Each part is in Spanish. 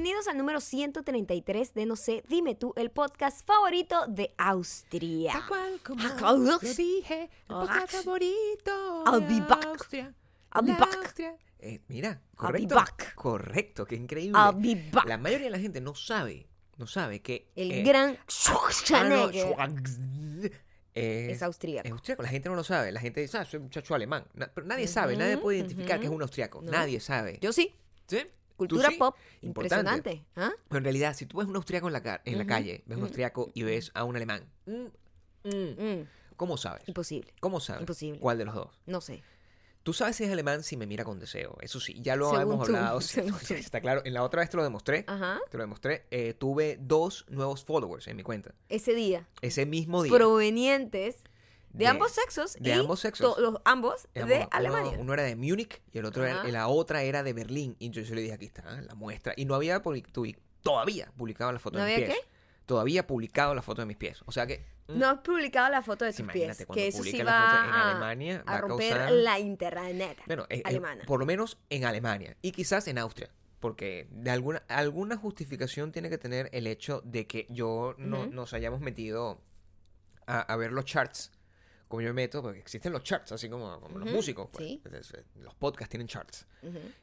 Bienvenidos al número 133 de No sé, dime tú, el podcast favorito de Austria. Tal cual como Ajá. lo dije, el podcast favorito I'll be back. Austria. I'll be back. Austria. Eh, mira, I'll be correcto. back. Correcto, qué increíble. I'll be back. La mayoría de la gente no sabe, no sabe que El eh, gran ah, Schwarzenegger Schwarz- eh, es austríaco. es austríaco. La gente no lo sabe. La gente dice, ah, soy un muchacho alemán. Na- pero nadie sabe, nadie puede identificar que es un austriaco. No. Nadie sabe. Yo sí, ¿Sí? ¿Tú cultura sí? pop, Importante. impresionante. ¿ah? Pero en realidad, si tú ves un austriaco en la, en la calle, ves un austriaco y ves a un alemán, mm, mm, Mm, ¿cómo sabes? imposible, ¿Cómo sabes? Imposible. ¿Cuál de los dos? no sé. Tú sabes si es alemán si me mira con deseo. Eso sí, ya lo Según hemos tú, hablado. según está claro. En la otra vez te lo demostré. Ajá, Te lo demostré. Eh, tuve dos nuevos followers en mi cuenta. ese día. Ese mismo día. Provenientes de, De- ambos sexos. de y ambos sexos. to- los ambos de uno- Alemania. Uno, era de Múnich y el otro era- la otra era de Berlín. Y yo, yo le dije, aquí está la muestra. Y no había todavía publicado la foto ¿No de mis había pies. Todavía publicado la foto de mis pies. O sea que... mm, No has publicado la foto de tus imagínate, pies. Que eso sí va la foto en a, Alemania, va a a romper causar- la internet Bueno, eh, eh, alemana. por lo menos en Alemania y quizás en Austria, porque de alguna alguna justificación tiene que tener el hecho de que yo no, nos hayamos metido a, a ver los charts, como yo me meto, porque existen los charts, así como, como los músicos, pues. sí. Los podcasts tienen charts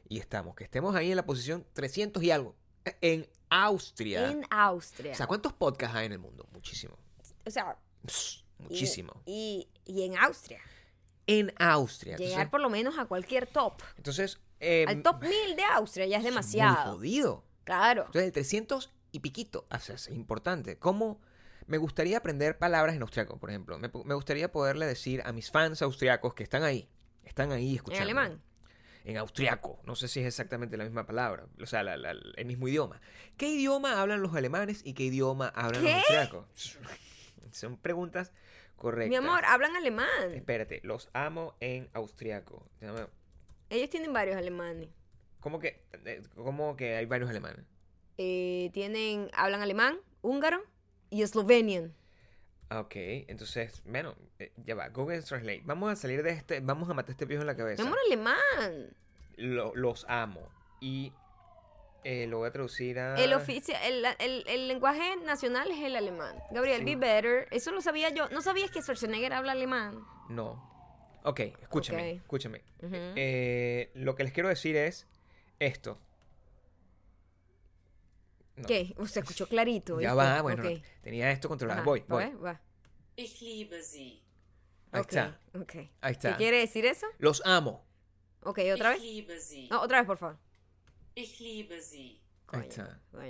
y estamos, que estemos ahí en la posición 300 y algo en Austria. En Austria. O sea, ¿cuántos podcasts hay en el mundo? Muchísimo. O sea, Pss, muchísimo. Y, y en Austria. En Austria. Llegar Entonces, por lo menos a cualquier top. entonces eh, Al top 1000 de Austria ya es Muy demasiado. jodido. Claro. Entonces, el 300 y piquito, o sea, es importante. ¿Cómo me gustaría aprender palabras en austriaco, por ejemplo? Me, me gustaría poderle decir a mis fans austriacos que están ahí, están ahí En escuchando. alemán. En austriaco. No sé si es exactamente la misma palabra, o sea, la- la- el mismo idioma. ¿Qué idioma hablan los alemanes y qué idioma hablan ¿Qué? los austriacos? Son preguntas correctas. Mi amor, hablan alemán. Espérate, los amo en austriaco. Ellos tienen varios alemanes. ¿Cómo que, eh, cómo que hay varios alemanes? Eh, tienen, hablan alemán, húngaro y eslovenian. Ah, Ok, entonces, bueno, eh, ya va, Google Translate. Vamos a salir de este, vamos a matar este viejo en la cabeza. amor, alemán. Lo- los amo. Y eh, lo voy a traducir a... El, ofici- el, el- el lenguaje nacional es el alemán. Gabriel, Sí. be better. Eso lo sabía yo. ¿No sabías que Schwarzenegger habla alemán? No. Ok, escúchame, escúchame. Eh, lo que les quiero decir es esto. No. ¿Qué? Uh, Se escuchó clarito. Ya ¿viste? va, bueno, Ok. tenía esto controlado. Ajá, Voy, ¿va voy. ver? Va. Ich liebe sie. Ahí Ok, está, ahí está. ¿Qué quiere decir eso? Los amo. Ok, ¿otra ich vez? liebe sie. No, otra vez, por favor. Ich liebe sie. Ahí Coño, está, coño.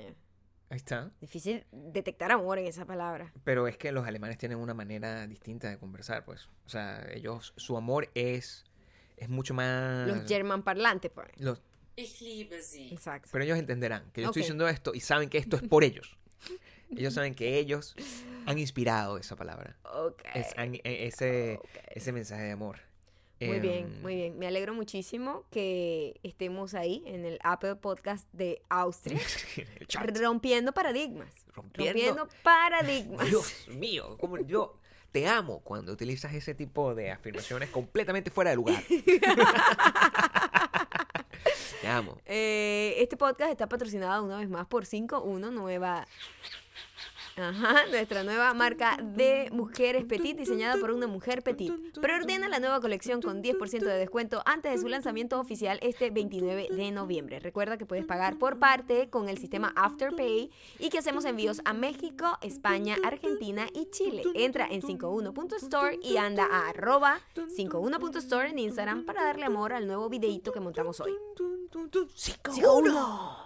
ahí está. Difícil detectar amor en esa palabra. Pero es que los alemanes tienen una manera distinta de conversar, pues. O sea, ellos, su amor es, es mucho más... Los german parlantes, pues. los- Ich liebe sie. Exacto. pero ellos entenderán que yo estoy Ok. diciendo esto y saben que esto es por ellos. ellos saben que ellos han inspirado esa palabra. Ok. Es- han- e- ese, ok. ese mensaje de amor. Muy bien, Em, muy bien. Me alegro muchísimo que estemos ahí en el Apple Podcast de Austria, rompiendo paradigmas. Rompiendo- paradigmas. Dios mío, como yo te amo cuando utilizas ese tipo de afirmaciones completamente fuera de lugar. amo. Eh, este podcast está patrocinado una vez más por 51 Nueva. Ajá, nuestra nueva marca de mujeres petit diseñada por una mujer petit. Preordena la nueva colección con 10% de descuento antes de su lanzamiento oficial este 29 de noviembre. Recuerda que puedes pagar por parte con el sistema Afterpay y que hacemos envíos a México, España, Argentina y Chile. Entra en 51.store y anda a arroba 51.store en Instagram para darle amor al nuevo videito que montamos hoy. 51.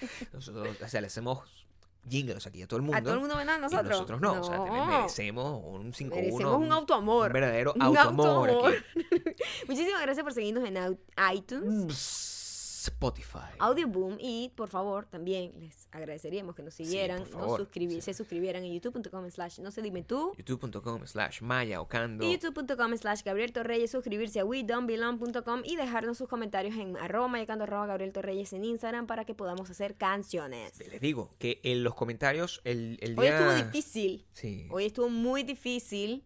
Nosotros, o sea, le hacemos jingles aquí a todo el mundo. A todo el mundo ven a y nosotros. nosotros no. O sea, te- merecemos un 5 Merecemos un autoamor. Un verdadero autoamor. aquí. Muchísimas gracias por seguirnos en iTunes, Spotify. Audio Boom y por favor también les agradeceríamos que nos siguieran, nos sí. se suscribieran en youtube.com slash no se dime tú youtube.com slash maya ocando youtube.com slash Gabriel Torreyes, suscribirse a wedon'tbelong.com y dejarnos sus comentarios en arroba mayacando arroba Gabriel Torreyes en Instagram para que podamos hacer canciones. les digo que en los comentarios el, el Hoy día estuvo difícil, sí hoy estuvo muy difícil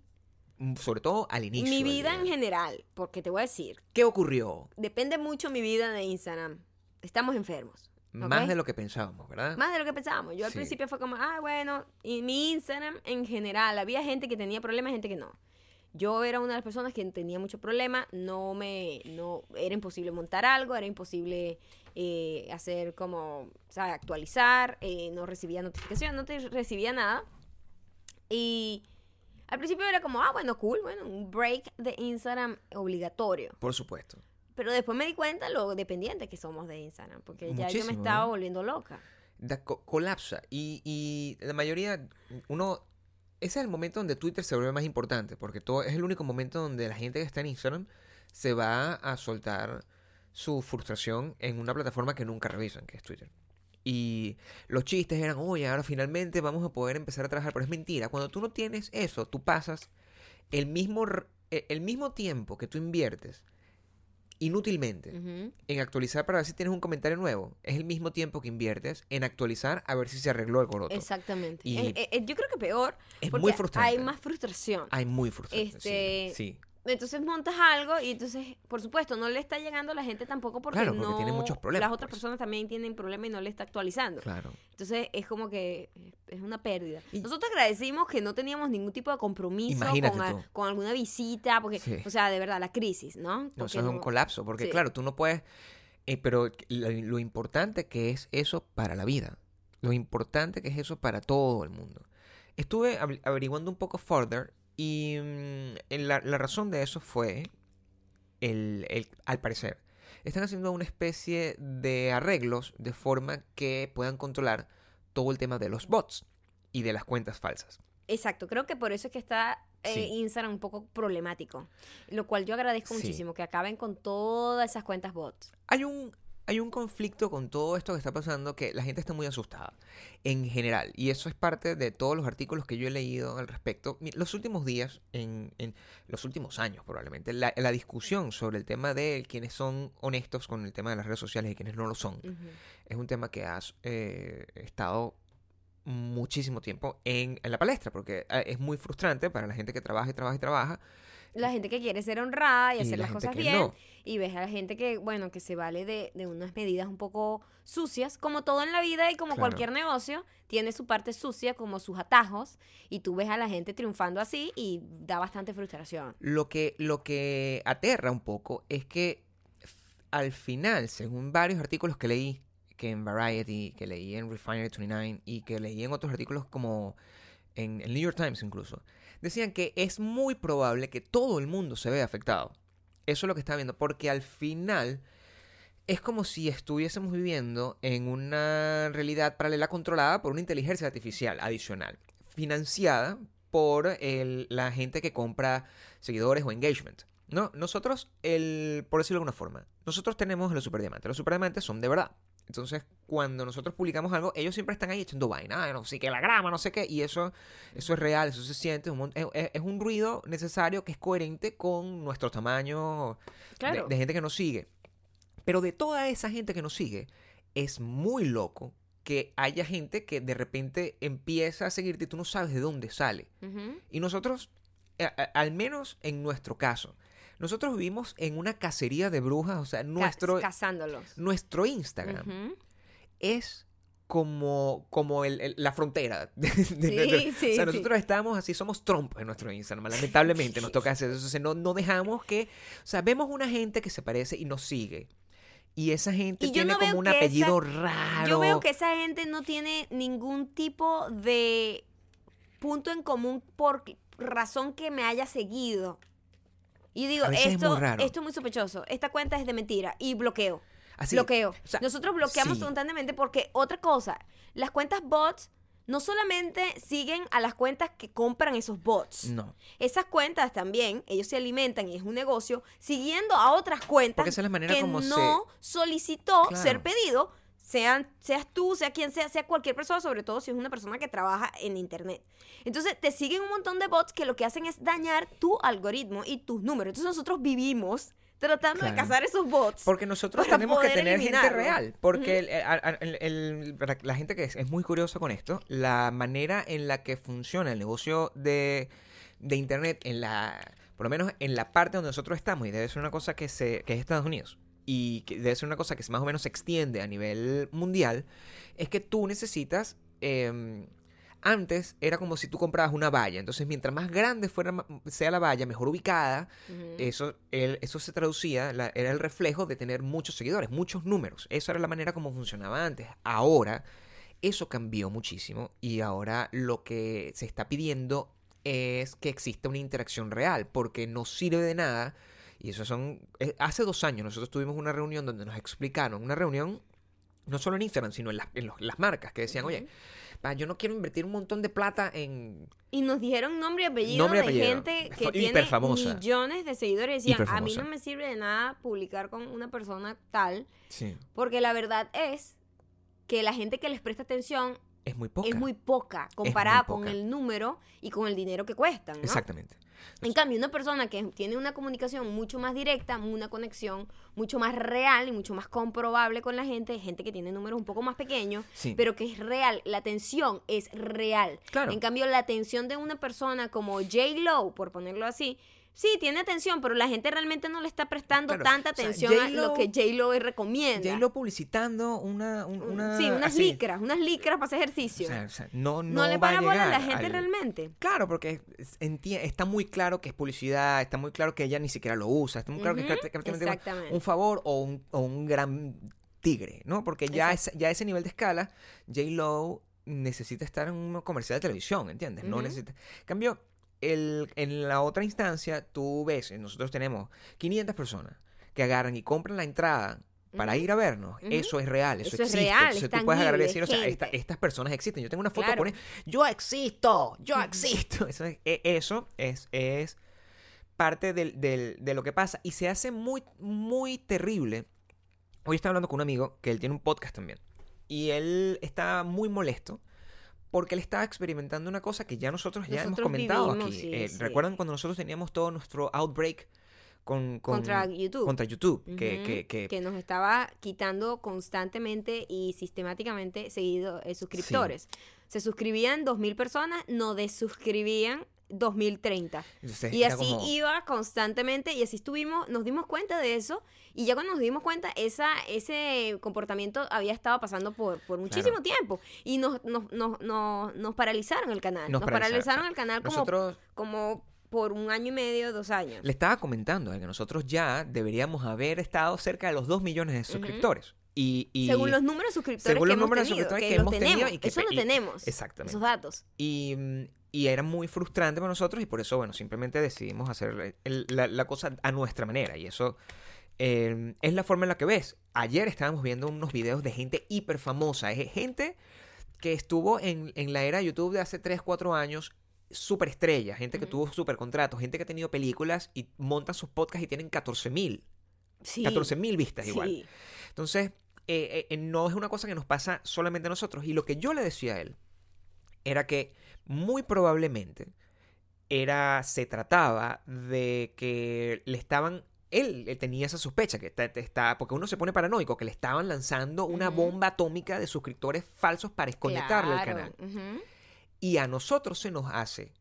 sobre todo al inicio. Mi vida en general, porque te voy a decir, ¿Qué ocurrió? depende mucho mi vida de Instagram. Estamos enfermos. Más de lo que pensábamos, ¿verdad? Más de lo que pensábamos. Yo al Sí. principio fue como, ah, bueno, y mi Instagram en general, había gente que tenía problemas, gente que no. Yo era una de las personas que tenía mucho problema, no me, no, era imposible montar algo, era imposible eh, hacer como, ¿sabes? Actualizar, eh, no recibía notificación, no te recibía nada. Y al principio era como, ah, bueno, cool, bueno, un break de Instagram obligatorio. Por supuesto. Pero después me di cuenta lo dependientes que somos de Instagram, porque ya yo me estaba ¿no? volviendo loca. Da- co- colapsa. Y, y la mayoría, uno... Ese es el momento donde Twitter se vuelve más importante, porque todo es el único momento donde la gente que está en Instagram se va a soltar su frustración en una plataforma que nunca revisan, que es Twitter. Y los chistes eran, oye, ahora finalmente vamos a poder empezar a trabajar, pero es mentira. Cuando tú no tienes eso, tú pasas el mismo, e- el mismo tiempo que tú inviertes inútilmente en actualizar para ver si tienes un comentario nuevo, es el mismo tiempo que inviertes en actualizar a ver si se arregló el coroto. Exactamente. Y- Eh, eh, yo creo que peor. Es porque muy frustrante. Hay más frustración. Hay muy frustrante. Este, Sí, sí. Entonces montas algo y entonces, por supuesto, no le está llegando a la gente tampoco porque, Claro, porque no, tiene muchos problemas, las otras pues. personas también tienen problemas y no le está actualizando. claro. Entonces es como que es una pérdida. Y- Nosotros agradecimos que no teníamos ningún tipo de compromiso con, a- tú. con alguna visita, porque, Sí. o sea, de verdad, la crisis, ¿no? No, Porque eso es un no- colapso, porque Sí. claro, tú no puedes... eh, pero lo, lo importante que es eso para la vida. Lo importante que es eso para todo el mundo. Estuve averi- averiguando un poco further y mm, la, la razón de eso fue, el, el- al parecer, están haciendo una especie de arreglos de forma que puedan controlar todo el tema de los bots y de las cuentas falsas. Exacto, creo que por eso es que está eh, Sí. Instagram un poco problemático. Lo cual yo agradezco Sí. muchísimo, que acaben con todas esas cuentas bots. Hay un, hay un conflicto con todo esto que está pasando que la gente está muy asustada en general. Y eso es parte de todos los artículos que yo he leído al respecto. Los últimos días, en, en los últimos años probablemente, la, la discusión sobre el tema de quienes son honestos con el tema de las redes sociales y quienes no lo son, Ujú. es un tema que ha estado muchísimo tiempo en, en la palestra, porque eh, es muy frustrante para la gente que trabaja y trabaja y trabaja. La gente que quiere ser honrada y, Y hacer la las cosas bien. no. Y ves a la gente que, bueno, que se vale de, de unas medidas un poco sucias, como todo en la vida y como Claro. cualquier negocio, tiene su parte sucia, como sus atajos, y tú ves a la gente triunfando así y da bastante frustración. Lo que, lo que aterra un poco es que al final, según varios artículos que leí, que en Variety, que leí en Refinery 29 y que leí en otros artículos como en el New York Times incluso, decían que es muy probable que todo el mundo se vea afectado. Eso es lo que está viendo, porque al final es como si estuviésemos viviendo en una realidad paralela controlada por una inteligencia artificial adicional, financiada por la gente que compra seguidores o engagement. No, nosotros, el, por decirlo de alguna forma, nosotros tenemos los superdiamantes. Los superdiamantes son de verdad. Entonces, cuando nosotros publicamos algo, ellos siempre están ahí echando vaina, "Ay, no sé qué, la grama, no sé qué, y eso, eso es real, eso se siente, un mon- es, es- es un ruido necesario que es coherente con nuestro tamaño de- Claro. de, gente que nos sigue. Pero de toda esa gente que nos sigue, es muy loco que haya gente que de repente empieza a seguirte y tú no sabes de dónde sale. Y nosotros, a- a- al menos en nuestro caso, nosotros vivimos en una cacería de brujas, o sea, nuestro, cazándolos. nuestro Instagram es como, como el- el- la frontera. de- Sí, de- sí, o sea, sí. nosotros estamos así, somos Trump en nuestro Instagram. Lamentablemente nos toca hacer eso. Entonces, no, no dejamos que. O sea, vemos una gente que se parece y nos sigue. Y esa gente Y tiene no como un esa- apellido raro. Yo veo que esa gente no tiene ningún tipo de punto en común por razón que me haya seguido. Y digo, veces es esto, raro. esto es muy sospechoso. Esta cuenta es de mentira. Y bloqueo. Así, bloqueo. o sea, Nosotros bloqueamos sí. constantemente porque otra cosa, las cuentas bots no solamente siguen a las cuentas que compran esos bots. No. Esas cuentas también, ellos se alimentan y es un negocio siguiendo a otras cuentas Porque esa es la manera que como se- no solicitó Claro. ser pedido, sean, seas tú, sea quien sea, sea cualquier persona, sobre todo si es una persona que trabaja en internet. Entonces te siguen un montón de bots que lo que hacen es dañar tu algoritmo y tus números. Entonces nosotros vivimos tratando de cazar esos bots. Porque nosotros tenemos que tener gente real. Porque el- el- el- la gente que es, es muy curiosa con esto, la manera en la que funciona el negocio de, de Internet en la, por lo menos en la parte donde nosotros estamos, y debe ser una cosa que, se, que es Estados Unidos, y que debe ser una cosa que más o menos se extiende a nivel mundial, es que tú necesitas... em, antes era como si tú comprabas una valla, entonces mientras más grande fuera, sea la valla, mejor ubicada, eso, el- eso se traducía, la- era el reflejo de tener muchos seguidores, muchos números. Esa era la manera como funcionaba antes. Ahora, eso cambió muchísimo y ahora lo que se está pidiendo es que exista una interacción real, porque no sirve de nada. Y eso son... eh, Hace dos años nosotros tuvimos una reunión donde nos explicaron, una reunión no solo en Instagram, sino en, las- en los- las marcas que decían, oye, pa, yo no quiero invertir un montón de plata en... Y nos dijeron nombre y apellido Nombre y de gente que tiene millones de seguidores. Decían, a mí no me sirve de nada publicar con una persona tal, Sí. porque la verdad es que la gente que les presta atención Es muy poca. es muy poca comparada con poca. el número y con el dinero que cuestan, ¿no? Exactamente. En cambio, una persona que tiene una comunicación mucho más directa, una conexión mucho más real y mucho más comprobable con la gente, gente que tiene números un poco más pequeños, Sí. pero que es real, la atención es real. Claro. En cambio, la atención de una persona como J. Lo, por ponerlo así, sí, tiene atención, pero la gente realmente no le está prestando Claro, tanta o sea, atención a J.Lo- lo que J. Lo recomienda. J-Lo publicitando una, un- Un- una sí, unas así. licras, unas licras para hacer ejercicio. O sea, o sea, no, no, no, le va para bola a la gente al- realmente. Claro, porque es- está muy claro que es publicidad, está muy claro que ella ni siquiera lo usa, está muy claro que es prácticamente un favor o un, o un gran tigre, ¿no? Porque ya, es, ya a ese nivel de escala, J-Lo necesita estar en un comercial de televisión, ¿entiendes? No necesita... Cambio, el, en la otra instancia, tú ves, eh, nosotros tenemos 500 personas que agarran y compran la entrada para ir a vernos. Eso es real, eso, Eso es existe. real, Entonces es tú puedes agarrar y decir, o sea, es esta- estas personas existen. Yo tengo una foto Claro. con él. Yo existo, yo existo. Eso es, e- eso es, es parte del- del- de lo que pasa y se hace muy, muy terrible. Hoy estaba hablando con un amigo que él tiene un podcast también y él está muy molesto porque él estaba experimentando una cosa que ya nosotros ya hemos comentado vivimos, aquí. sí, Eh, sí. ¿Recuerdan cuando nosotros teníamos todo nuestro outbreak con, con- Contra YouTube. Contra YouTube, que, que, que- que nos estaba quitando constantemente y sistemáticamente seguido eh, suscriptores. Se suscribían 2.000 personas, no desuscribían 2030. entonces Y así como- iba constantemente y así estuvimos, nos dimos cuenta de eso y ya cuando nos dimos cuenta esa, ese comportamiento había estado pasando por, por muchísimo tiempo y nos, nos, nos, nos, nos paralizaron el canal. Nos paralizaron, el canal como, nosotros como por un año y medio, dos años. Le estaba comentando eh, que nosotros ya deberíamos haber estado cerca de los 2 millones de suscriptores. y, y- según los números de suscriptores según que los hemos números de tenido, suscriptores que, que los hemos tenido tenemos, y que eso lo y- tenemos, exactamente. esos datos. y, mm, y era muy frustrante para nosotros y por eso, bueno, simplemente decidimos hacer el- la, la cosa a nuestra manera. Y eso eh, es la forma en la que ves. Ayer estábamos viendo unos videos de gente hiper famosa. Es gente que estuvo en, en la era de YouTube de hace 3, 4 años. Super estrella, gente que tuvo super contratos, gente que ha tenido películas y montan sus podcasts y tienen 14 mil, Sí, 14 mil vistas igual. Entonces, eh, eh, no es una cosa que nos pasa solamente a nosotros. Y lo que yo le decía a él era que muy probablemente era, se trataba de que le estaban, él, eh, tenía esa sospecha, que está, está- porque uno se pone paranoico, que le estaban lanzando una bomba atómica de suscriptores falsos para desconectarle Claro, canal. Y a nosotros se nos hace,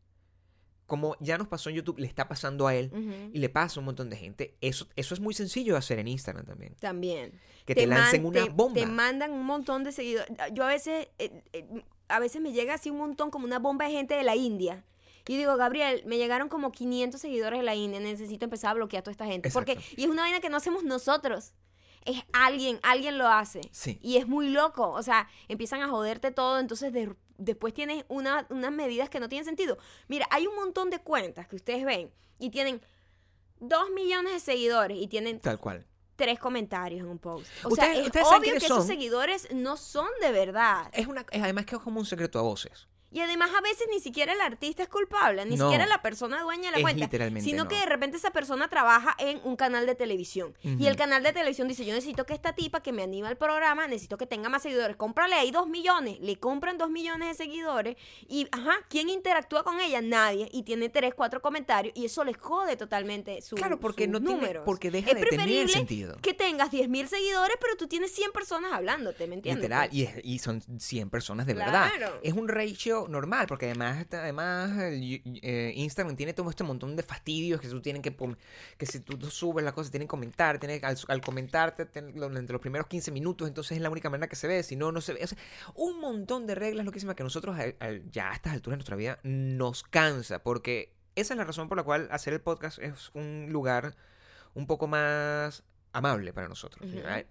como ya nos pasó en YouTube, le está pasando a él. Y le pasa a un montón de gente. Eso, eso es muy sencillo de hacer en Instagram también. También. Que te, lancen man- una te- bomba. Te mandan un montón de seguidores. Yo a veces, eh, eh, a veces me llega así un montón como una bomba de gente de la India. Y digo, Gabriel, me llegaron como 500 seguidores de la India, necesito empezar a bloquear a toda esta gente. Porque, y es una vaina que no hacemos nosotros. Es alguien, alguien lo hace. Sí. Y es muy loco. O sea, empiezan a joderte todo, entonces de- después tienes una- unas medidas que no tienen sentido. Mira, hay un montón de cuentas que ustedes ven y tienen 2 millones de seguidores y tienen Tal cual. Tres comentarios en un post. O Ustedes- sea, es ustedes obvio que quiénes esos seguidores no son de verdad. Es una, es además que es como un secreto a voces. Y además a veces ni siquiera el artista es culpable, ni No. siquiera la persona dueña de la cuenta, literalmente sino no. que de repente esa persona trabaja en un canal de televisión y el canal de televisión dice, yo necesito que esta tipa que me anima el programa, necesito que tenga más seguidores, cómprale ahí dos millones, le compran dos millones de seguidores y, ajá, ¿quién interactúa con ella? Nadie y tiene tres, cuatro comentarios y eso les jode totalmente su, Claro, porque sus no tiene- números. porque deja es de tener sentido. que tengas 10 mil seguidores, pero tú tienes 100 personas hablándote, ¿me entiendes? Literal. Y, es- y son 100 personas de verdad. Claro. Es un ratio normal, porque además, además eh, Instagram tiene todo este montón de fastidios que tú tienen que que si tú subes la cosa tienen que comentar, al, al comentarte entre los primeros 15 minutos, entonces es la única manera que se ve, si no, no se ve. Un montón de reglas loquísimas que nosotros al- al- ya a estas alturas de nuestra vida nos cansa, porque esa es la razón por la cual hacer el podcast es un lugar un poco más amable para nosotros,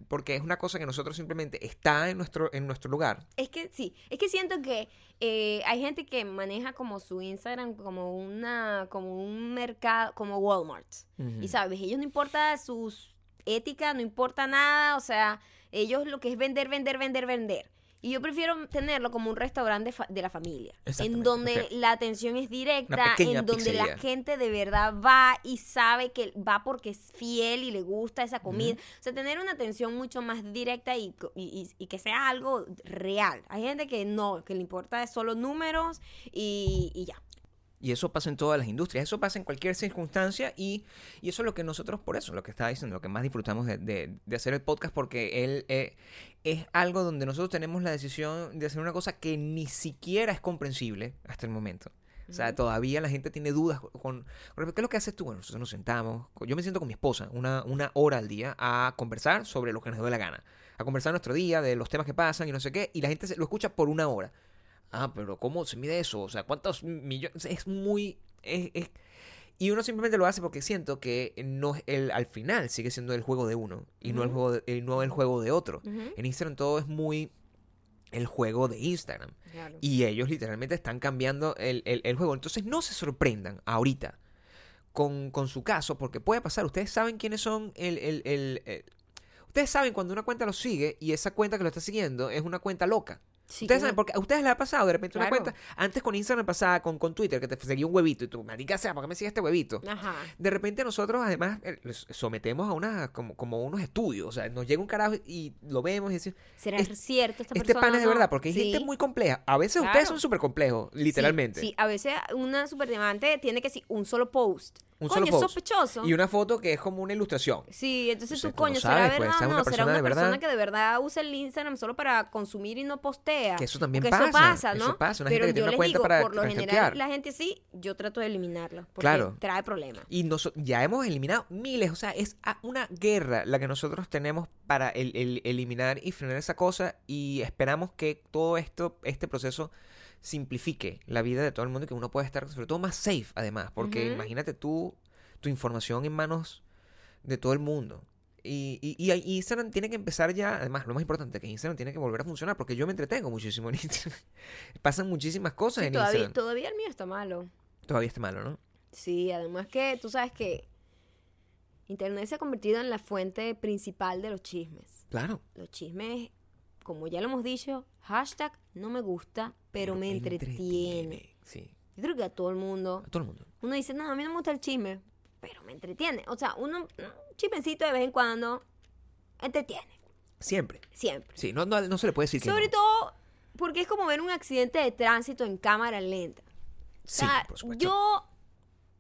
porque es una cosa que nosotros simplemente está en nuestro en nuestro lugar. Es que sí, es que siento que eh, hay gente que maneja como su Instagram como una, como un mercado, como Walmart. Ujú. Y sabes, ellos no importa sus ética, no importa nada, o sea, ellos lo que es vender, vender, vender, vender. Y yo prefiero tenerlo como un restaurante de la familia, en donde la atención es directa, en donde la gente de verdad va y sabe que va porque es fiel y le gusta esa comida. O sea, tener una atención mucho más directa y, y- y- y que sea algo real. Hay gente que no, que le importa solo números y, y ya. Y eso pasa en todas las industrias, eso pasa en cualquier circunstancia y, y eso es lo que nosotros, por eso, lo que estaba diciendo, lo que más disfrutamos de, de- de hacer el podcast, porque él eh, es algo donde nosotros tenemos la decisión de hacer una cosa que ni siquiera es comprensible hasta el momento. O sea, todavía la gente tiene dudas con, con respecto a lo que haces tú. Bueno, nosotros nos sentamos, yo me siento con mi esposa una, una hora al día a conversar sobre lo que nos dé la gana. A conversar nuestro día, de los temas que pasan y no sé qué, y la gente se- lo escucha por una hora. Ah, pero ¿cómo se mide eso? O sea, ¿cuántos millones? Es muy... es- es- Y uno simplemente lo hace porque siento que no es el, al final sigue siendo el juego de uno y no, el juego de- eh, no el juego de otro. En Instagram todo es muy el juego de Instagram. Claro. Y ellos literalmente están cambiando el, el- el juego. Entonces no se sorprendan ahorita con, con su caso, porque puede pasar. Ustedes saben quiénes son el, el- el- el- Ustedes saben cuando una cuenta lo sigue y esa cuenta que lo está siguiendo es una cuenta loca. Sí, ustedes saben, porque a ustedes les ha pasado de repente una cuenta. Antes con Instagram pasaba con, con Twitter, que te seguía un huevito y tú, marica sea, ¿por qué me sigue este huevito? Ajá. De repente nosotros además eh, sometemos a una como, como unos estudios. O sea, nos llega un carajo y lo vemos y decimos, ¿Será Es- cierto esta este persona? pan es de no? verdad, porque hay Sí. gente muy compleja. A veces ustedes son súper complejos, literalmente. Sí, sí, a veces una superdiamante tiene que decir un solo post. Un Coño, solo es post. sospechoso. Y una foto que es como una ilustración. Sí, entonces sea, tú, no coño, sabes, ¿será verdad ser o una no? ¿Será una de persona verdad. que de verdad usa el Instagram solo para consumir y no postea? Que eso también Porque pasa, Eso pasa, ¿no? eso pasa, una Pero gente que tiene yo una les cuenta digo, para- por lo para general, la gente sí, yo trato de eliminarla. Porque Claro. trae problemas. Y noso- ya hemos eliminado miles, o sea, es una guerra la que nosotros tenemos para el- el- eliminar y frenar esa cosa y esperamos que todo esto, este proceso simplifique la vida de todo el mundo y que uno pueda estar sobre todo más safe además, porque imagínate tú, tu información en manos de todo el mundo. Y, y, y ahí Instagram tiene que empezar ya, además, lo más importante, que Instagram tiene que volver a funcionar, porque yo me entretengo muchísimo en Instagram. Pasan muchísimas cosas Sí, en todavía, Instagram. todavía el mío está malo. Todavía está malo, ¿no? Sí, además que tú sabes que Internet se ha convertido en la fuente principal de los chismes. Claro. Los chismes, como ya lo hemos dicho, hashtag no me gusta, pero me entretiene. Sí, Yo creo que a todo el mundo, a todo el mundo. uno dice, no, a mí no me gusta el chisme, pero me entretiene. O sea, uno, un chismecito de vez en cuando, entretiene, Siempre. siempre. Sí, no, no, no se le puede decir que Sobre no. todo porque es como ver un accidente de tránsito en cámara lenta. O Sí, sea, por supuesto. yo,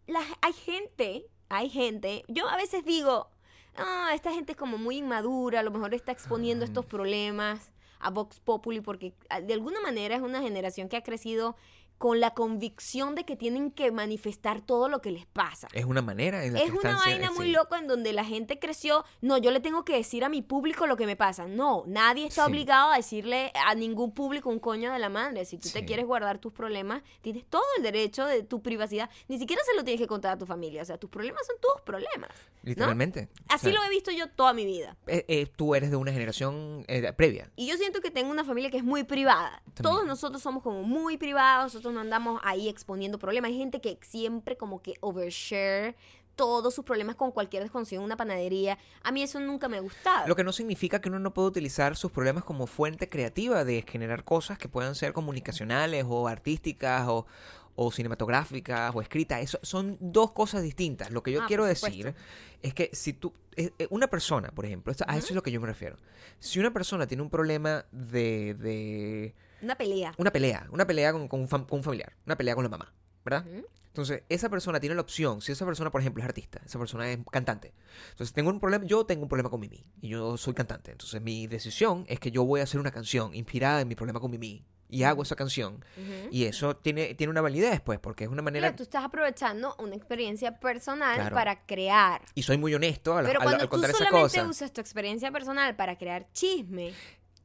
la- hay gente, hay gente, yo a veces digo, ah, esta gente es como muy inmadura, a lo mejor está exponiendo estos problemas a Vox Populi porque ah, de alguna manera es una generación que ha crecido con la convicción de que tienen que manifestar todo lo que les pasa. Es una manera en la Es que una vaina sí. muy loca en donde la gente creció, no, yo le tengo que decir a mi público lo que me pasa. No, nadie está Sí. obligado a decirle a ningún público un coño de la madre. Si tú te Sí. quieres guardar tus problemas, tienes todo el derecho de tu privacidad. Ni siquiera se lo tienes que contar a tu familia. O sea, tus problemas son tus problemas. ¿no? Literalmente. Así O sea, lo he visto yo toda mi vida. eh, eh, tú eres de una generación eh, previa. Y yo siento que tengo una familia que es muy privada. Todos nosotros somos como muy privados, nosotros no andamos ahí exponiendo problemas. Hay gente que siempre como que overshare todos sus problemas con cualquier desconocido en una panadería. A mí eso nunca me ha gustado. Lo que no significa que uno no pueda utilizar sus problemas como fuente creativa de generar cosas que puedan ser comunicacionales o artísticas o, o cinematográficas o escritas. Eso son dos cosas distintas. Lo que yo Ah, quiero decir es que si tú, eh, eh, una persona, por ejemplo, esto- a eso es lo que yo me refiero. Si una persona tiene un problema de, de Una pelea. una pelea, una pelea con, con un fam- con un familiar, una pelea con la mamá, ¿verdad? Entonces, esa persona tiene la opción, si esa persona, por ejemplo, es artista, esa persona es cantante. Entonces, tengo un problema, yo tengo un problema con Mimi y yo soy cantante. Entonces, mi decisión es que yo voy a hacer una canción inspirada en mi problema con Mimi y hago esa canción. Y eso tiene, tiene una validez, pues, porque es una manera... Claro, tú estás aprovechando una experiencia personal Claro. para crear. Y soy muy honesto al, Pero al- cuando al tú contar esa solamente cosa. usas tu experiencia personal para crear chisme,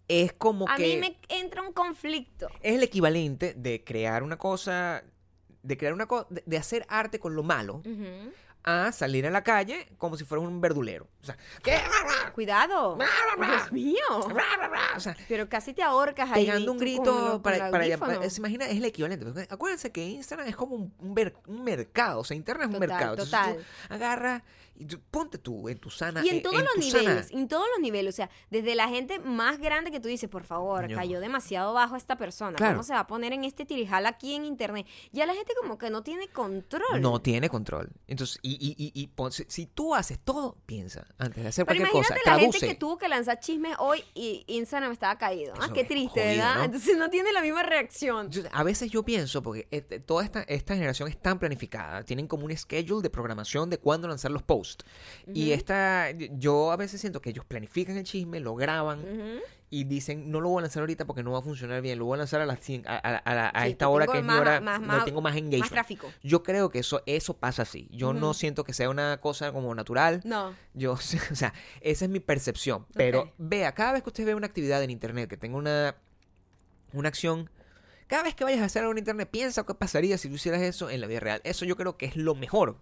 Es como a que... mí me entra un conflicto. Es el equivalente de crear una cosa... De crear una cosa... De, de hacer arte con lo malo a salir a la calle como si fueras un verdulero. O sea, ¿qué? Cuidado. Dios mío. O sea, Pero casi te ahorcas ahí. pegando un grito con lo- con para, para llamar- se imagina es el equivalente porque acuérdense que Instagram es como un, un mercado o sea internet es un Total, mercado Entonces, total. tú agarras y tú- ponte tú en tu sana Y en eh, todos los niveles, sana- en todos los niveles, o sea, desde la gente más grande que tú dices, por favor, cayó demasiado bajo esta persona, Claro. ¿cómo se va a poner en este tirijal aquí en internet? Ya la gente como que no tiene control. no tiene control entonces y, y, y, y pon- si, si tú haces todo piensa antes de hacer Pero cualquier cosa imagínate la traduce gente que tuvo que lanzar chismes hoy y Instagram estaba caído. Ah, qué triste, jodido, ¿verdad? ¿no? Entonces no tiene la misma reacción. Yo- a veces yo pienso, porque este, toda esta, esta generación es tan planificada, tienen como un schedule de programación de cuándo lanzar los posts. Y esta, yo a veces siento que ellos planifican el chisme, lo graban y dicen, no lo voy a lanzar ahorita porque no va a funcionar bien, lo voy a lanzar a, las cien- a, a- a la- a Sí, esta hora que es mi hora, más- no tengo más engagement. Más tráfico. Yo creo que eso, eso pasa así. Yo no siento que sea una cosa como natural. No. Yo, o sea, esa es mi percepción. Pero vea, cada vez que usted ve una actividad en internet que tenga una, una acción, cada vez que vayas a hacer algo en internet, piensa qué pasaría si tú hicieras eso en la vida real. Eso yo creo que es lo mejor.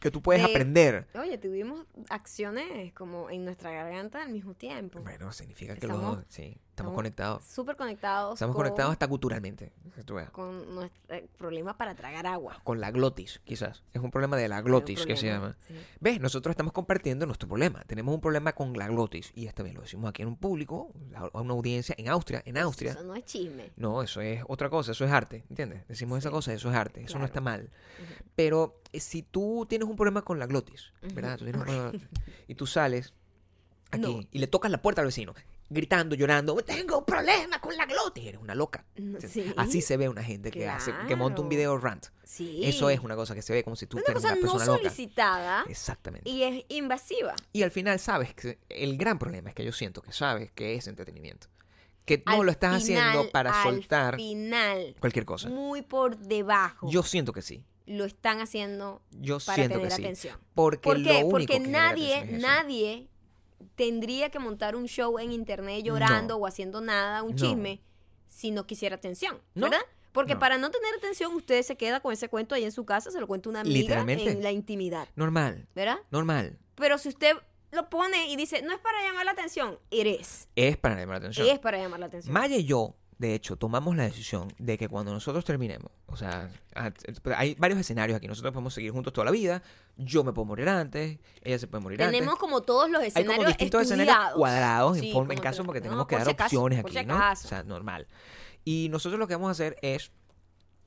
Que tú puedes De- aprender. Oye, tuvimos acciones como en nuestra garganta al mismo tiempo. Bueno, significa que los, sí, estamos conectados. Súper conectados. Estamos con- conectados hasta culturalmente. Con nuestro eh, problema para tragar agua. Con la glotis, quizás. Es un problema de la glotis que se llama. sí. ¿Ves? Nosotros estamos compartiendo nuestro problema. Tenemos un problema con la glotis. Y esta vez lo decimos aquí en un público, a una audiencia en Austria. En Austria. Eso no es chisme. No, eso es otra cosa, eso es arte, ¿entiendes? Decimos esa cosa, eso es arte, eso no está mal. Pero eh, si tú tienes un problema con la glotis, ¿verdad? Tú tienes un problema- y tú sales aquí No. y le tocas la puerta al vecino, gritando, llorando, tengo un problema con la glotis, eres una loca. No, sí. Así se ve una gente que hace, que monta un video rant. Sí. Eso es una cosa que se ve como si tú una cosa una no persona loca. solicitada Exactamente. y es invasiva. Y al final sabes que el gran problema es que yo siento que sabes que es entretenimiento. Que no lo estás haciendo para al soltar final, cualquier cosa. muy por debajo, Yo siento que sí. lo están haciendo Yo para tener que sí. atención. Porque ¿Por lo único Porque que nadie, es nadie tendría que montar un show en internet llorando No. o haciendo nada, un No. chisme, si no quisiera atención, No. ¿verdad? Porque para no tener atención, usted se queda con ese cuento ahí en su casa, se lo cuenta una amiga en la intimidad, Normal, ¿verdad? normal. Pero si usted lo pone y dice, no es para llamar la atención, eres. Es para llamar la atención. Es para llamar la atención. Maya y yo, de hecho, tomamos la decisión de que cuando nosotros terminemos, o sea, hay varios escenarios aquí. Nosotros podemos seguir juntos toda la vida. Yo me puedo morir antes, ella se puede morir Tenemos antes. como todos los Hay escenarios como distintos escenarios cuadrados en, forma, en caso porque no, tenemos que dar opciones aquí, ¿no? O sea, normal. Y nosotros lo que vamos a hacer es,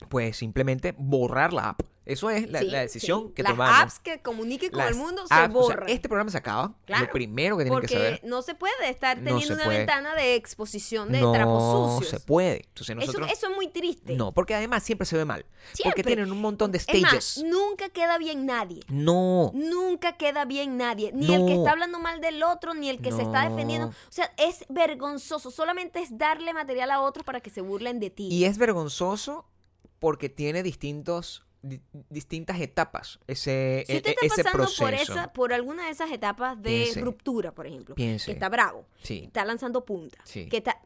pues, simplemente borrar la app. Eso es la, Sí, la decisión sí. que Las tomamos. apps que comuniquen con Las el mundo se apps, o sea, borran. este programa se acaba. Claro, Lo primero que tienen porque que saber. no se puede estar No teniendo se una puede. ventana de exposición de no trapos se sucios. puede. Entonces Eso, nosotros. eso es muy triste. No, porque además siempre se ve mal. Siempre. Porque tienen un montón de Es más, stages. nunca queda bien nadie. No. Nunca queda bien nadie. Ni el que No. está hablando mal del otro, ni el que se está No. defendiendo. O sea, es vergonzoso. Solamente es darle material a otros para que se burlen de ti. Y es vergonzoso porque tiene distintos di- distintas etapas ese, si usted e- está ese pasando proceso. por esa, por alguna de esas etapas de Piense. ruptura, por ejemplo, Piense. que está bravo, Sí. está lanzando punta, Sí. que está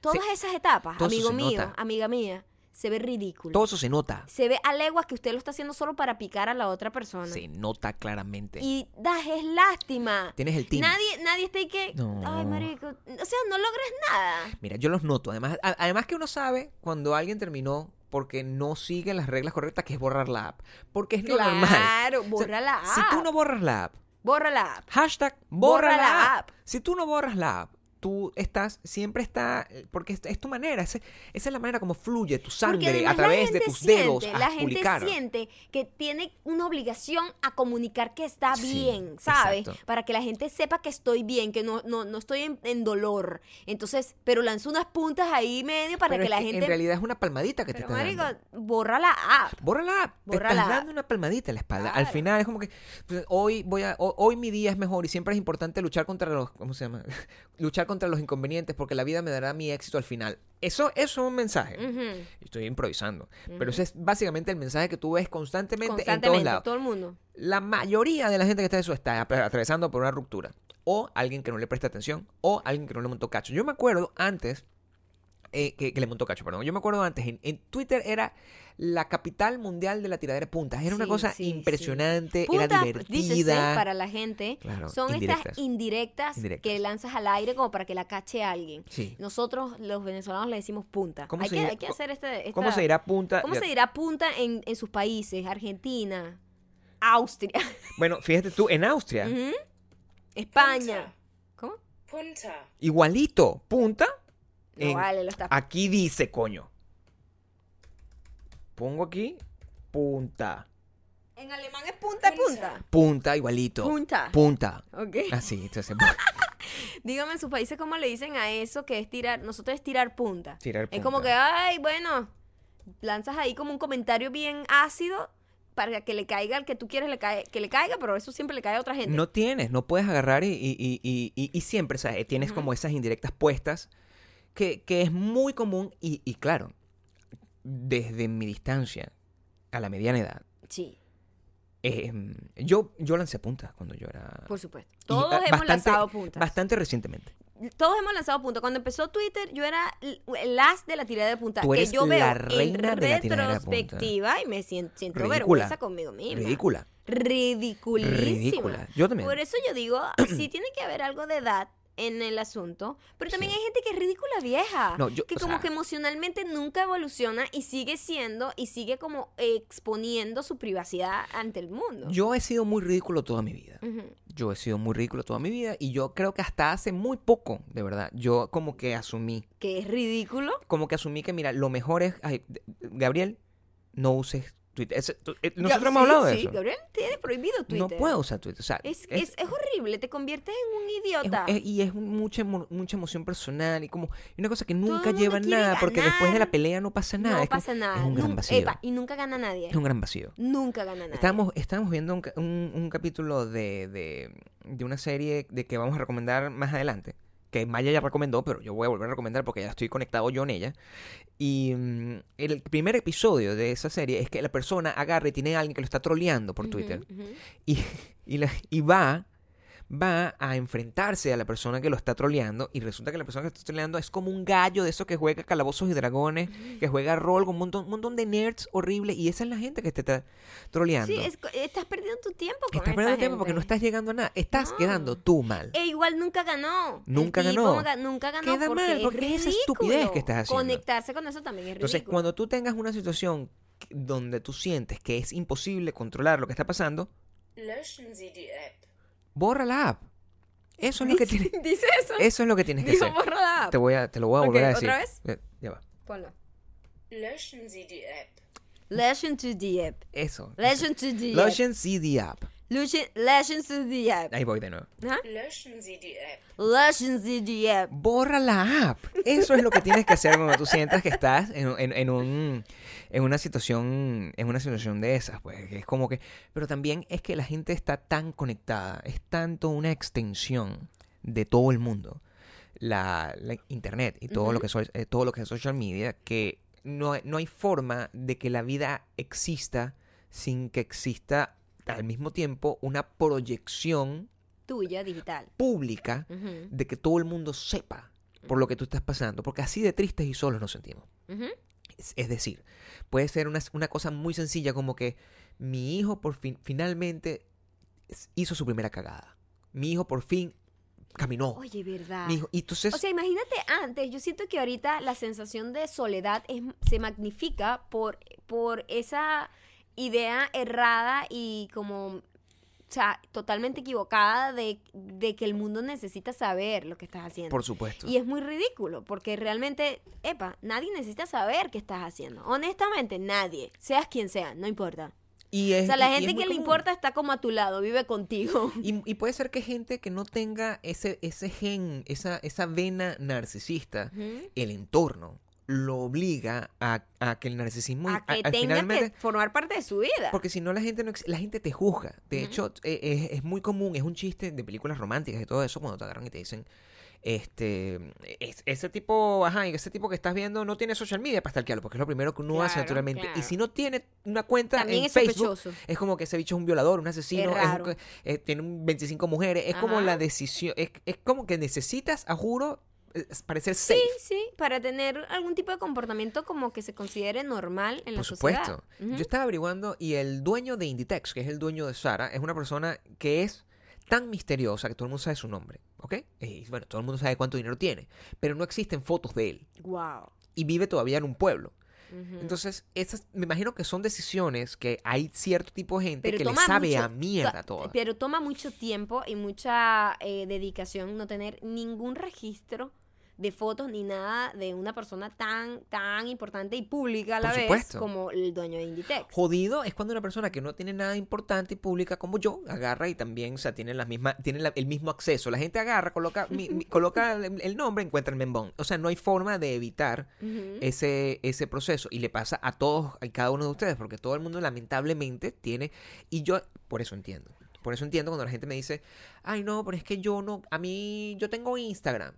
todas esas etapas, Todo amigo mío, nota. amiga mía, se ve ridículo. Todo eso se nota. Se ve a leguas que usted lo está haciendo solo para picar a la otra persona. Se nota claramente. Y das es lástima. Tienes el team. Nadie, nadie está ahí que. No. Ay, marico. O sea, no logres nada. Mira, yo los noto. Además, a- además que uno sabe cuando alguien terminó porque no sigue las reglas correctas, que es borrar la app. Porque es normal. Claro, O sea, borra la app. Si tú no borras la app, Borra la app. hashtag borra, Borra la, la app. Si tú no borras la app, tú estás, siempre está, porque es, es tu manera, es- esa es la manera como fluye tu sangre a través de tus siente, dedos a La gente publicar. siente que tiene una obligación a comunicar que está Sí, bien, ¿sabes? exacto. Para que la gente sepa que estoy bien, que no, no, no estoy en, en dolor. Entonces, pero lanzo unas puntas ahí medio para Pero que la que gente. en realidad es una palmadita que pero, te está marico, dando. borra la app. Borra la app. Borra te la estás dando una palmadita en la espalda. Al final es como que pues, hoy voy a ho- hoy mi día es mejor y siempre es importante luchar contra los ¿cómo se llama? Luchar contra los inconvenientes porque la vida me dará mi éxito al final. Eso, eso es un mensaje. Estoy improvisando. Pero ese es básicamente el mensaje que tú ves constantemente, en todos Constantemente, lados. todo el mundo. La mayoría de la gente que está eso está atravesando por una ruptura. O alguien que no le presta atención. O alguien que no le montó cacho. Yo me acuerdo antes. Eh, que, que le montó cacho, perdón. Yo me acuerdo antes. En, en Twitter era la capital mundial de la tiradera de puntas. Era una Sí, cosa sí, sí. impresionante. Punta, era dícese, divertida. para la gente, Claro, son indirectas. estas indirectas, Indirectas. que lanzas al aire como para que la cache alguien. Sí. Nosotros, los venezolanos, le decimos punta. ¿Cómo hay, se que, dirá- hay que hacer este. ¿Cómo esta- se dirá punta? ¿Cómo Ya- se dirá punta en, en sus países? Argentina, Austria, Bueno, fíjate tú, en Austria. España. ¿Cómo? Punta. igualito, punta. No en- vale, lo está. Aquí dice, coño. Pongo aquí, punta. En alemán es punta punta. Punta, igualito. Punta. Punta. Ok. Así, entonces, Dígame en sus países cómo le dicen a eso que es tirar. Nosotros es tirar punta. Tirar Es como punta. que, ay, bueno, lanzas ahí como un comentario bien ácido para que le caiga al que tú quieres le cae, que le caiga, pero eso siempre le cae a otra gente. no tienes, no puedes agarrar y, y, y, y- y- y siempre, o sea, tienes como esas indirectas puestas que, que es muy común y, y claro, desde mi distancia a la mediana edad, Sí, eh, yo, yo lancé puntas cuando yo era... por supuesto. Todos hemos bastante- lanzado puntas. Bastante recientemente. Todos hemos lanzado punta. Cuando empezó Twitter, yo era l- el as de la tirada de punta. Tú que eres yo veo la reina en de la tiradera de punta. retrospectiva y me siento, siento Ridícula. vergüenza conmigo misma. Ridícula. Ridiculísima. Ridícula. Yo también. Por eso yo digo, sí tiene que haber algo de edad en el asunto, pero también Sí. hay gente que es ridícula vieja, No, yo- que como sea- que emocionalmente nunca evoluciona y sigue siendo y sigue como exponiendo su privacidad ante el mundo. Yo he sido muy ridículo toda mi vida. Yo he sido muy ridículo toda mi vida y yo creo que hasta hace muy poco, de verdad, yo como que asumí, Que es ridículo. como que asumí que mira, lo mejor es, ay, Gabriel, no uses Twitter. Ese- tú- eh, nosotros Ya, hemos sí, hablado de sí, eso. Gabriel tiene prohibido Twitter. No puedo usar Twitter. O sea, Es, es- es, es horrible, te conviertes en un es- idiota. es- y es mucha, mucha emoción personal y como una cosa que nunca lleva nada porque después de la ganar. pelea no pasa nada. no es pasa nada. Es un gran vacío. Epa, y nunca gana nadie. Es un gran vacío. Nunca gana nadie. Estábamos, estábamos viendo un, un- un capítulo de, de, de una serie de que vamos a recomendar más adelante. Que Maya ya recomendó, pero yo voy a volver a recomendar porque ya estoy conectado yo en ella. Y mm, el primer episodio de esa serie es que la persona agarra y tiene a alguien que lo está troleando por Twitter. Y, y, la- y va, va a enfrentarse a la persona que lo está troleando. Y resulta que la persona que está troleando es como un gallo de esos que juega calabozos y dragones, que juega rol con un montón, un montón de nerds horribles. Y esa es la gente que te está troleando. Sí, es- estás perdiendo tu tiempo con Estás esa perdiendo tiempo porque no estás llegando a nada. Estás No. quedando tú mal. E igual nunca ganó. Nunca ganó. ga- Nunca ganó Queda porque mal, es porque es esa estupidez ridículo. que estás haciendo. Conectarse con eso también es Entonces, ridículo. cuando tú tengas una situación donde tú sientes que es imposible controlar lo que está pasando, Löschen borra la app. Eso es lo que tienes, Dice eso. eso es lo que tienes que hacer. borra la app. Te voy a, te lo voy a volver a decir. ¿otra vez? Ya va. Ponlo. Löschen Sie die App. Listen to the app. Eso. Listen to the app. Lotion CD app. The app. Ahí voy de nuevo. Ajá. Löschen Sie die App. Borra la app. Eso es lo que tienes que hacer cuando tú sientas que estás en, en- en un, en una situación en una situación de esas. Pues es como que. Pero también es que la gente está tan conectada. Es tanto una extensión de todo el mundo. La, la internet y todo lo que soy, eh, todo lo que es social media que no, no hay forma de que la vida exista sin que exista al mismo tiempo una proyección Tuya, digital. pública de que todo el mundo sepa por lo que tú estás pasando, porque así de tristes y solos nos sentimos. Es, es decir, puede ser una, una cosa muy sencilla como que mi hijo por fin finalmente hizo su primera cagada. Mi hijo por fin caminó. Oye, ¿verdad? Mi hijo- y entonces, O sea, imagínate antes, yo siento que ahorita la sensación de soledad es- se magnifica por, por esa idea errada y como, o sea, totalmente equivocada de, de que el mundo necesita saber lo que estás haciendo. por supuesto. Y es muy ridículo, porque realmente, epa, nadie necesita saber qué estás haciendo. Honestamente, nadie. Seas quien sea, no importa. Y es- O sea, la gente que le importa está como a tu lado, vive contigo. Y, y puede ser que gente que no tenga ese, ese gen, esa, esa vena narcisista, el entorno lo obliga a, a que el narcisismo a a- que al tenga que formar parte de su vida. Porque si no, la gente no la gente te juzga. De hecho, eh, es, es muy común, es un chiste de películas románticas y todo eso, cuando te agarran y te dicen, Este, es- ese tipo, ajá, y ese tipo que estás viendo no tiene social media para stalkearlo, porque es lo primero que uno hace naturalmente. claro. Y si no tiene una cuenta También en es Facebook, sospechoso. es como que ese bicho es un violador, un asesino, Es un eh, tiene un 25 mujeres, es como la decisión, es, es como que necesitas, a juro, parecer safe. Sí, sí, para tener algún tipo de comportamiento como que se considere normal en la Por sociedad. supuesto. Ujú. Yo estaba averiguando y el dueño de Inditex, que es el dueño de Sara, es una persona que es tan misteriosa que todo el mundo sabe su nombre, ¿ok? Y bueno, todo el mundo sabe cuánto dinero tiene, pero no existen fotos de él Wow. y vive todavía en un pueblo. Entonces, esas, me imagino que son decisiones que hay cierto tipo de gente Pero que le sabe mucho- a mierda to- todo. Pero toma mucho tiempo y mucha eh, dedicación no tener ningún registro de fotos ni nada de una persona tan tan importante y pública a la Por vez supuesto. como el dueño de Inditex. Jodido es cuando una persona que no tiene nada importante y pública como yo agarra y también, o sea, tiene la misma, tiene la- el mismo acceso. La gente agarra, coloca, mi- mi- coloca el, el nombre, encuentra el membón. O sea, no hay forma de evitar ese, ese proceso. Y le pasa a todos y cada uno de ustedes, porque todo el mundo lamentablemente tiene. Y yo, por eso entiendo. Por eso entiendo cuando la gente me dice, ay no, pero es que yo no, a mí, yo tengo Instagram,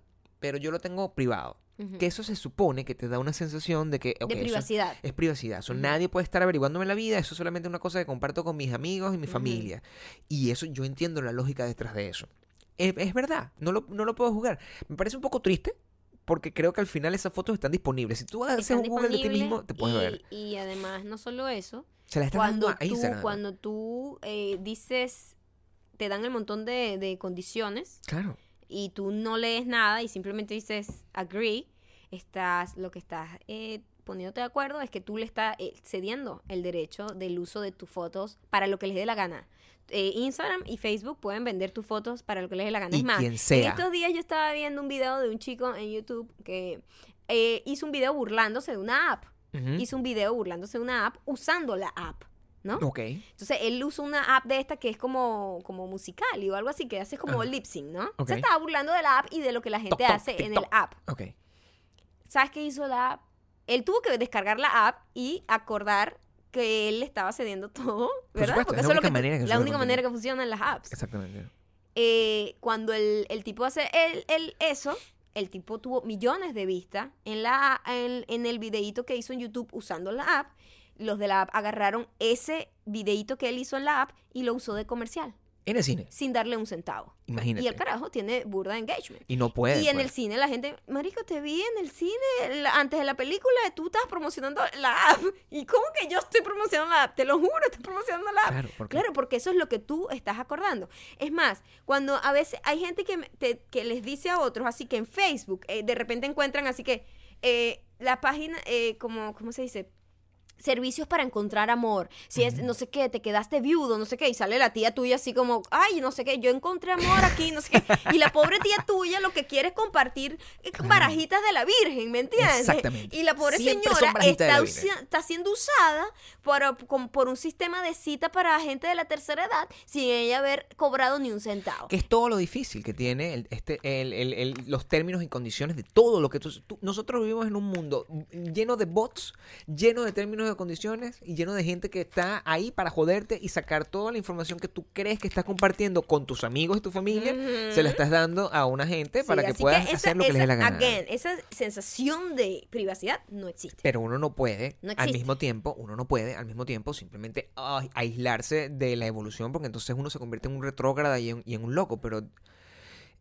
pero yo lo tengo privado. Ujú. Que eso se supone que te da una sensación de que... ok, de eso- privacidad. es privacidad. So, Ujú. Nadie puede estar averiguándome la vida. Eso es solamente una cosa que comparto con mis amigos y mi Ujú. familia. Y eso yo entiendo la lógica detrás de eso. Es, es verdad. No lo, no lo puedo jugar. Me parece un poco triste porque creo que al final esas fotos están disponibles. Si tú haces un Google de ti mismo, te puedes y, ver. y además no solo eso, Se la están cuando dando a tú, Instagram. cuando tú eh, dices, te dan el montón de, de condiciones Claro. Y tú no lees nada y simplemente dices agree, estás, lo que estás eh, poniéndote de acuerdo es que tú le estás eh, cediendo el derecho del uso de tus fotos para lo que les dé la gana. Eh, Instagram y Facebook pueden vender tus fotos para lo que les dé la gana. Y es más, quien en sea. estos días yo estaba viendo un video de un chico en YouTube que hizo un video burlándose de una app. Hizo un video burlándose de una app usando la app, ¿no? Ok. Entonces él usa una app de esta que es como, como musical y o algo así, que hace como Ajá. lip sync, ¿no? Se estaba burlando de la app y de lo que la gente Toc, toc, hace en el app. Ok. ¿Sabes qué hizo la app? Él tuvo que descargar la app y acordar que él le estaba cediendo todo, ¿verdad? supuesto, es la eso única que- manera que la única manera que funcionan las apps. Exactamente. Eh, cuando el, el tipo hace el, el- eso, el tipo tuvo millones de vistas en, la, en, en el videíto que hizo en YouTube usando la app. Los de la app agarraron ese videíto que él hizo en la app y lo usó de comercial, En el cine. sin darle un centavo. Imagínate. Y el carajo tiene burda de engagement. Y no puede. y en pues. el cine la gente, Marico, te vi en el cine la- antes de la película, tú estás promocionando la app. ¿Y cómo que yo estoy promocionando la app? Te lo juro, estoy promocionando la app. Claro, porque Claro, porque eso es lo que tú estás acordando. Es más, cuando a veces hay gente que, te- que les dice a otros, así que en Facebook, eh, de repente encuentran, así que eh, la página, eh, como, ¿cómo se dice? Servicios para encontrar amor. Si es, no sé qué, te quedaste viudo, no sé qué, y sale la tía tuya así como, ay, no sé qué, yo encontré amor aquí, no sé qué. Y la pobre tía tuya lo que quiere es compartir eh, barajitas de la Virgen, ¿me entiendes? Exactamente. Y la pobre Siempre señora está, está siendo usada por, por un sistema de cita para gente de la tercera edad sin ella haber cobrado ni un centavo. Que es todo lo difícil que tiene el- este, el- el- el- los términos y condiciones de todo lo que tú, tú- Nosotros vivimos en un mundo lleno de bots, lleno de términos y condiciones y lleno de gente que está ahí para joderte y sacar toda la información que tú crees que estás compartiendo con tus amigos y tu familia, se la estás dando a una gente Sí, para que puedas esa- hacer lo que les dé la esa- gana. again, esa sensación de privacidad no existe. Pero uno no puede, No al mismo tiempo, uno no puede al mismo tiempo simplemente aislarse de la evolución, porque entonces uno se convierte en un retrógrada y en, y en un loco. Pero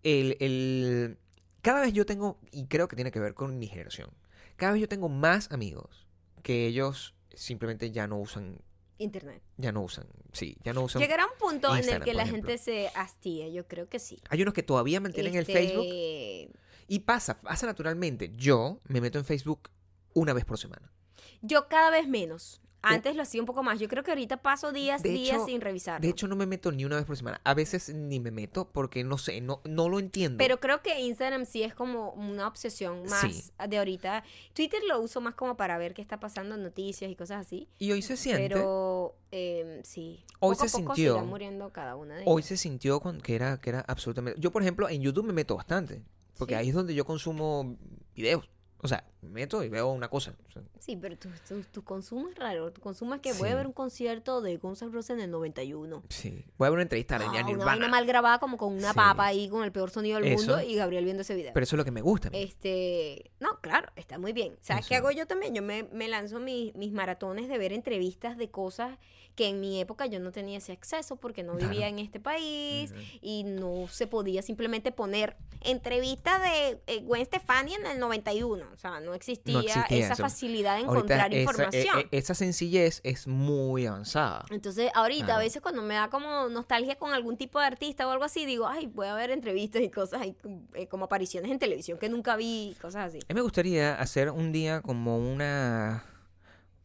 el, el- cada vez yo tengo, y creo que tiene que ver con mi generación, cada vez yo tengo más amigos que ellos simplemente ya no usan, Internet. ya no usan, sí, ya no usan. Llegará un punto en el que la ejemplo. gente se hastía, yo creo que sí. Hay unos que todavía mantienen Este, el Facebook y pasa, pasa naturalmente. Yo me meto en Facebook una vez por semana. Yo cada vez menos. Antes lo hacía un poco más. Yo creo que ahorita paso días, De días hecho- sin revisar. De hecho, no me meto ni una vez por semana. A veces ni me meto porque no sé, no, no lo entiendo. Pero creo que Instagram sí es como una obsesión más Sí. de ahorita. Twitter lo uso más como para ver qué está pasando noticias y cosas así. y hoy se siente, Pero eh, sí. Hoy poco se a poco sintió- irá muriendo cada una de hoy se sintió con- que era, que era absolutamente... Yo, por ejemplo, en YouTube me meto bastante. Porque Sí. ahí es donde yo consumo videos. O sea, meto y veo una cosa. O sea, Sí, pero tu, tu, tu consumo es raro. Tu consumo es que voy a ver un concierto de Guns N' Roses en el 91. sí. Voy a ver una entrevista de Ah, Nirvana. una vaina mal grabada como con una Sí. papa ahí con el peor sonido del mundo y Gabriel viendo ese video. Pero eso es lo que me gusta. Este, no, claro, está muy bien. ¿Sabes qué hago yo también? Yo me, me lanzo mis, mis maratones de ver entrevistas de cosas que en mi época yo no tenía ese acceso porque no Claro. vivía en este país y no se podía simplemente poner entrevista de eh, Gwen Stefani en el 91. O sea, no existía, existía esa eso. facilidad de Ahorita encontrar esa, información. e- e- esa sencillez es muy avanzada. Entonces, ahorita a veces cuando me da como nostalgia con algún tipo de artista o algo así, digo, ay, voy a ver entrevistas y cosas ahí, eh, como apariciones en televisión que nunca vi, cosas así. A mí me gustaría hacer un día como una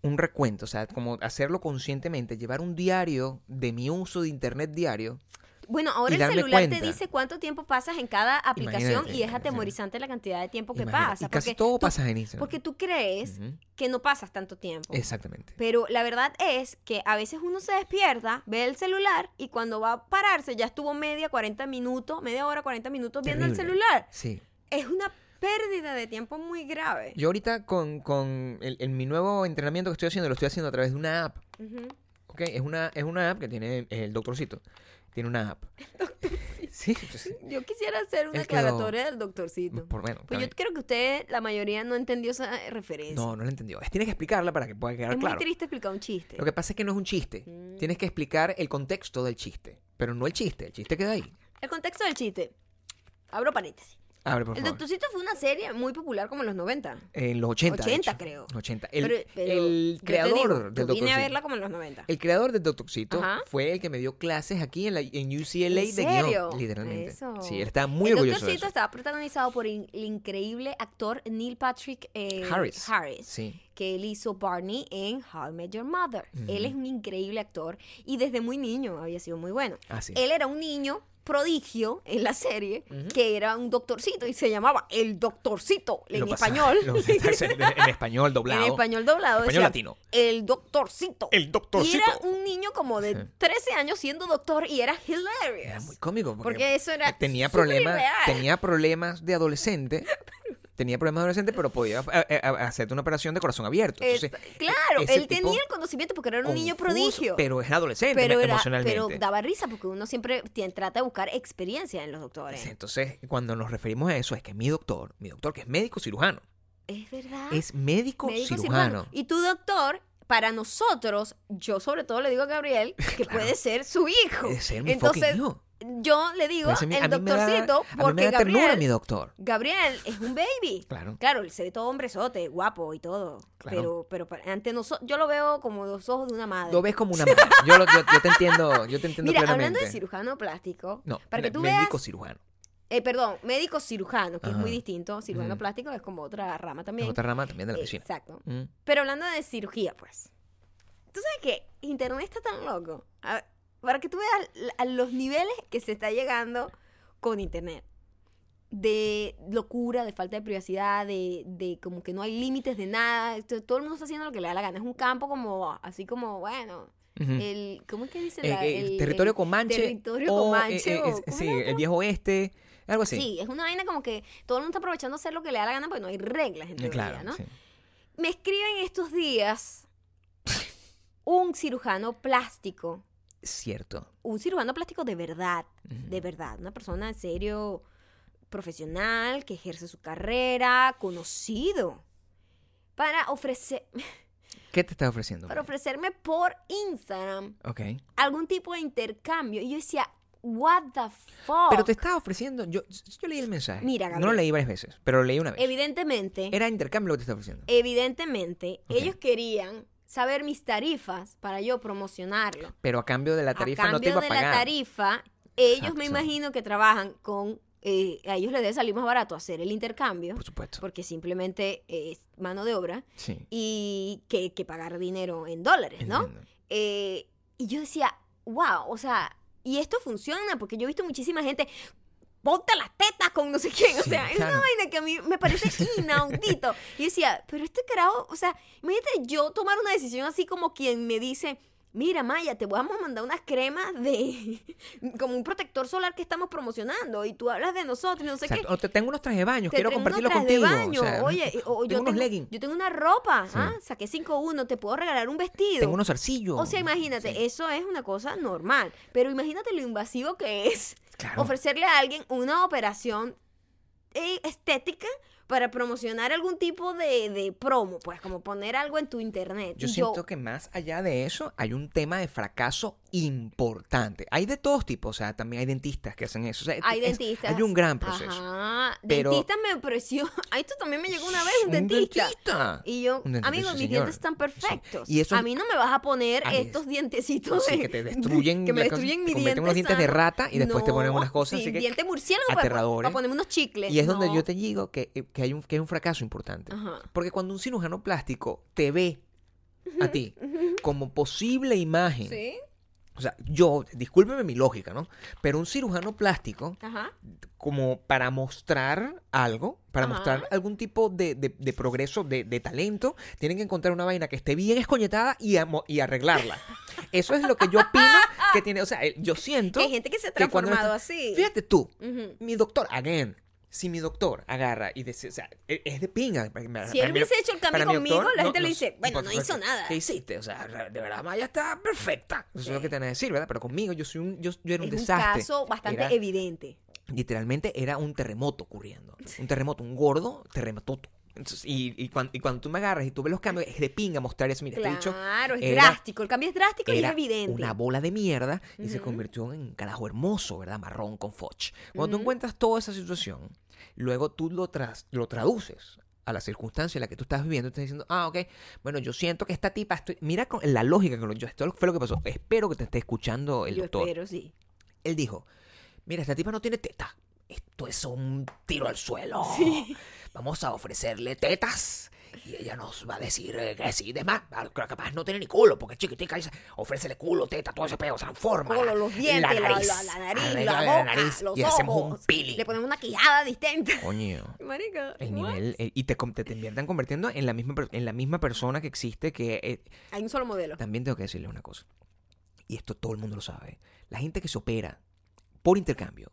un recuento, o sea, como hacerlo conscientemente, llevar un diario de mi uso de internet diario. Bueno, ahora el celular te dice cuánto tiempo pasas en cada aplicación Imagínate, y es atemorizante la cantidad de tiempo que pasa. y casi todo tú- pasa en Instagram. Porque tú crees que no pasas tanto tiempo. Exactamente. Pero la verdad es que a veces uno se despierta, ve el celular y cuando va a pararse ya estuvo media, 40 minutos, media hora, 40 minutos viendo el celular. Sí. Es una pérdida de tiempo muy grave. Yo ahorita con, con el, el- mi nuevo entrenamiento que estoy haciendo, lo estoy haciendo a través de una app. Ujú. ¿Ok? Es una, es una app que tiene el doctorcito. Tiene una app. Sí, pues, Yo quisiera hacer una aclaratoria del doctorcito. por bueno. Pues yo creo que usted, la mayoría, no entendió esa referencia. No, no lo entendió. Es- Tienes que explicarla para que pueda quedar es claro. muy triste explicar un chiste. Lo que pasa es que no es un chiste. Mm. Tienes que explicar el contexto del chiste. Pero no el chiste. El chiste queda ahí. El contexto del chiste. Abro paréntesis. Abre, por el favor. Doctorcito fue una serie muy popular como en los 90. En los 80. de 80 hecho. creo. 80. El, Pero- pero el creador digo, del yo Doctor vine a verla como en los 90. El creador del Doctorcito Ajá. fue el que me dio clases aquí en, la, en UCLA ¿En de guion. Literalmente. Eso. Sí, él estaba muy el orgulloso de Doctorcito eso. estaba protagonizado por in- el increíble actor Neil Patrick eh, Harris. Harris. Sí. Que él hizo Barney en How I Met Your Mother. Él es un increíble actor y desde muy niño había sido muy bueno. Ah, sí. Él era un niño prodigio en la serie que era un doctorcito y se llamaba el doctorcito en Lo español. lo- en español doblado. En español doblado. Español decía, latino. El doctorcito. El doctorcito. Y era un niño como de 13 años siendo doctor y era hilarious. Era muy cómico. Porque, Porque eso era tenía problemas, tenía problemas de adolescente. tenía problemas de adolescente, pero podía eh, eh, hacerte una operación de corazón abierto. Entonces, Es- claro, él tenía el conocimiento porque era un niño prodigio. Pero es adolescente pero, era- emocionalmente. pero daba risa porque uno siempre trata de buscar experiencia en los doctores. Entonces, cuando nos referimos a eso, es que mi doctor, mi doctor que es médico cirujano, Es verdad. es médico, Médico cirujano. Y tu doctor, para nosotros, yo sobre todo le digo a Gabriel que Claro. puede ser su hijo. Puede ser mi Entonces, hijo. Yo le digo el da- doctorcito porque da ternura Gabriel, mi doctor. Gabriel es un baby. Claro. Claro, él se ve todo hombrezote, guapo y todo. Claro. Pero, pero ante nosotros, yo lo veo como los ojos de una madre. Lo ves como una madre. Yo, lo- yo- yo te entiendo, yo te entiendo Mira, claramente. hablando de cirujano plástico, No, para que tú médico veas, cirujano. eh, perdón, médico cirujano, que es muy distinto. Cirujano plástico es como otra rama Es también. otra rama también de la medicina. Exacto. Mm. Pero hablando de cirugía, pues. Tú sabes que Internet está tan loco. A- para que tú veas a los niveles que se está llegando con Internet. De locura, de falta de privacidad, de, de como que no hay límites de nada. Todo el mundo está haciendo lo que le da la gana. Es un campo como, así como, bueno, el, ¿cómo es que dice? Eh, la- eh, el, territorio Comanche. Territorio o, Comanche. eh, o- es- ¿cómo sí, el viejo oeste. Algo así. Sí, es una vaina como que todo el mundo está aprovechando hacer lo que le da la gana porque no hay reglas en teoría, claro. ¿no? sí. Me escriben estos días un cirujano plástico, Cierto. un cirujano plástico de verdad, de verdad, una persona en serio profesional que ejerce su carrera, conocido, para ofrecer, ¿Qué te está ofreciendo? para ofrecerme por Instagram Ok. algún tipo de intercambio. Y yo decía, what the fuck. Pero te estaba ofreciendo. Yo, yo leí el mensaje. Mira, No lo Gabriel. leí varias veces, pero lo leí una vez. Evidentemente, Era intercambio lo que te estaba ofreciendo. evidentemente, ellos querían saber mis tarifas para yo promocionarlo. Pero a cambio de la tarifa a no te iba a de pagar. la tarifa, ellos me imagino que trabajan con, eh, a ellos les debe salir más barato hacer el intercambio, Por supuesto. porque simplemente es mano de obra, Sí. y que, que pagar dinero en dólares, ¿no? Eh, y yo decía, wow, o sea, y esto funciona, porque yo he visto muchísima gente, ponte las tetas con no sé quién, o Sí, sea, es una vaina que a mí me parece inaudito. Y yo decía, pero este carajo, o sea, imagínate yo tomar una decisión así como quien me dice, mira Maya, te vamos a mandar unas cremas de, como un protector solar que estamos promocionando y tú hablas de nosotros, y no sé qué. O te tengo unos trajes de baño, Te quiero compartirlo unos contigo. de baño. o sea, Oye, o yo tengo unos tengo, leggings, yo tengo una ropa, Sí. ¿ah? saqué 5-1, te puedo regalar un vestido. tengo unos zarcillos. O sea, imagínate, Sí. eso es una cosa normal. Pero imagínate lo invasivo que es Claro. ofrecerle a alguien una operación eh, estética para promocionar algún tipo de, de promo, pues como poner algo en tu internet. Yo Y siento que más allá de eso hay un tema de fracaso importante. Hay de todos tipos, o sea, también hay dentistas que hacen eso. o sea, hay es- dentistas. Hay un gran proceso. Ajá. Pero- Dentistas me ofreció. A esto también me llegó una vez un Un dentista. dentista. Y yo, dentista, amigo, mis dientes están Sí. perfectos. Y eso- a mí no me vas a poner estos dientecitos de- que te destruyen que me destruyen te mi convierten diente unos dientes de rata y después te ponen No, unas cosas sí, así que- diente murciélago para, aterradores. para ponerme unos chicles. Y es donde No. yo te digo que, eh, que hay un, que hay un fracaso importante. Ajá. Porque cuando un cirujano plástico te ve a ti como posible imagen, Sí. O sea, yo, discúlpeme mi lógica, ¿no? Pero un cirujano plástico, Ajá. como para mostrar algo, para Ajá. mostrar algún tipo de, de- de progreso, de, de talento, tienen que encontrar una vaina que esté bien escoñetada y, amo- y arreglarla. Eso es lo que yo opino que tiene, o sea, eh, yo siento... Que hay gente que se ha transformado está- así. Fíjate tú, mi doctor, again, si mi doctor agarra y dice, o sea, e- es de pinga. Si él hubiese hecho el cambio conmigo, la gente le dice, bueno, no hizo nada. ¿Qué hiciste? O sea, de verdad, Maya está perfecta. Eso es lo que tenés que decir, ¿verdad? Pero conmigo yo soy un, yo, yo era un es un desastre. caso bastante Era- evidente. literalmente era un terremoto ocurriendo. Un terremoto, un gordo terremoto. Entonces, y, y, cuando, y cuando tú me agarras y tú ves los cambios, es de pinga mostrar eso. Mira, este bicho Claro, es era- drástico. El cambio es drástico y es evidente. una bola de mierda y se convirtió en un carajo hermoso, ¿verdad? Marrón con foch. Cuando tú encuentras toda esa situación, luego tú lo, tras- lo traduces a la circunstancia en la que tú estás viviendo, estás diciendo, ah, ok, bueno, yo siento que esta tipa, estoy... mira con la lógica que lo yo, esto fue lo que pasó, espero que te esté escuchando el Yo doctor. espero, sí. Él dijo, mira, esta tipa no tiene teta, esto es un tiro al suelo, vamos a ofrecerle tetas. Y ella nos va a decir eh, que sí, de más, ah, capaz no tiene ni culo, porque es chiquitica, dice, ofrécele culo, teta, todo ese pedo, transforma. Como los dientes, la, la, la nariz, la, boca, los y hacemos un ojos. peeling. Le ponemos una quijada distinta. Coño. Marica, El nivel, y te, te, te inviertan convirtiendo en la misma en la misma persona que existe que eh, Hay un solo modelo. también tengo que decirles una cosa. Y esto todo el mundo lo sabe. La gente que se opera por intercambio,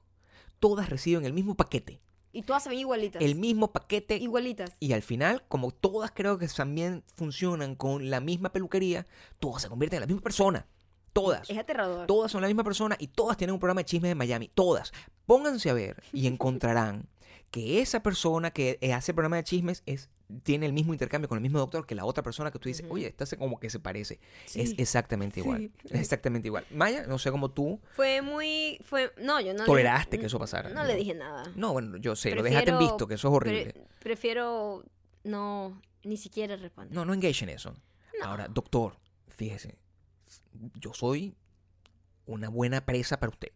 todas reciben el mismo paquete. Y todas se ven igualitas. El mismo paquete. Igualitas. Y al final, como todas creo que también funcionan con la misma peluquería, todas se convierten en la misma persona. Todas. Es aterrador. Todas son la misma persona y todas tienen un programa de chismes de Miami. Todas. Pónganse a ver y encontrarán que esa persona que eh, hace el programa de chismes es, tiene el mismo intercambio con el mismo doctor que la otra persona que tú dices, oye, esta se como que se parece. Sí. Es exactamente igual. Sí. Es exactamente igual. Maya, no sé cómo tú Fue muy. Fue, no, yo no. le- toleraste que eso pasara. No le dije nada. No, bueno, yo sé, lo dejaste en visto, que eso es horrible. Pre- prefiero no. Ni siquiera responder. No, no engage en eso. No. Ahora, doctor, fíjese, yo soy una buena presa para usted.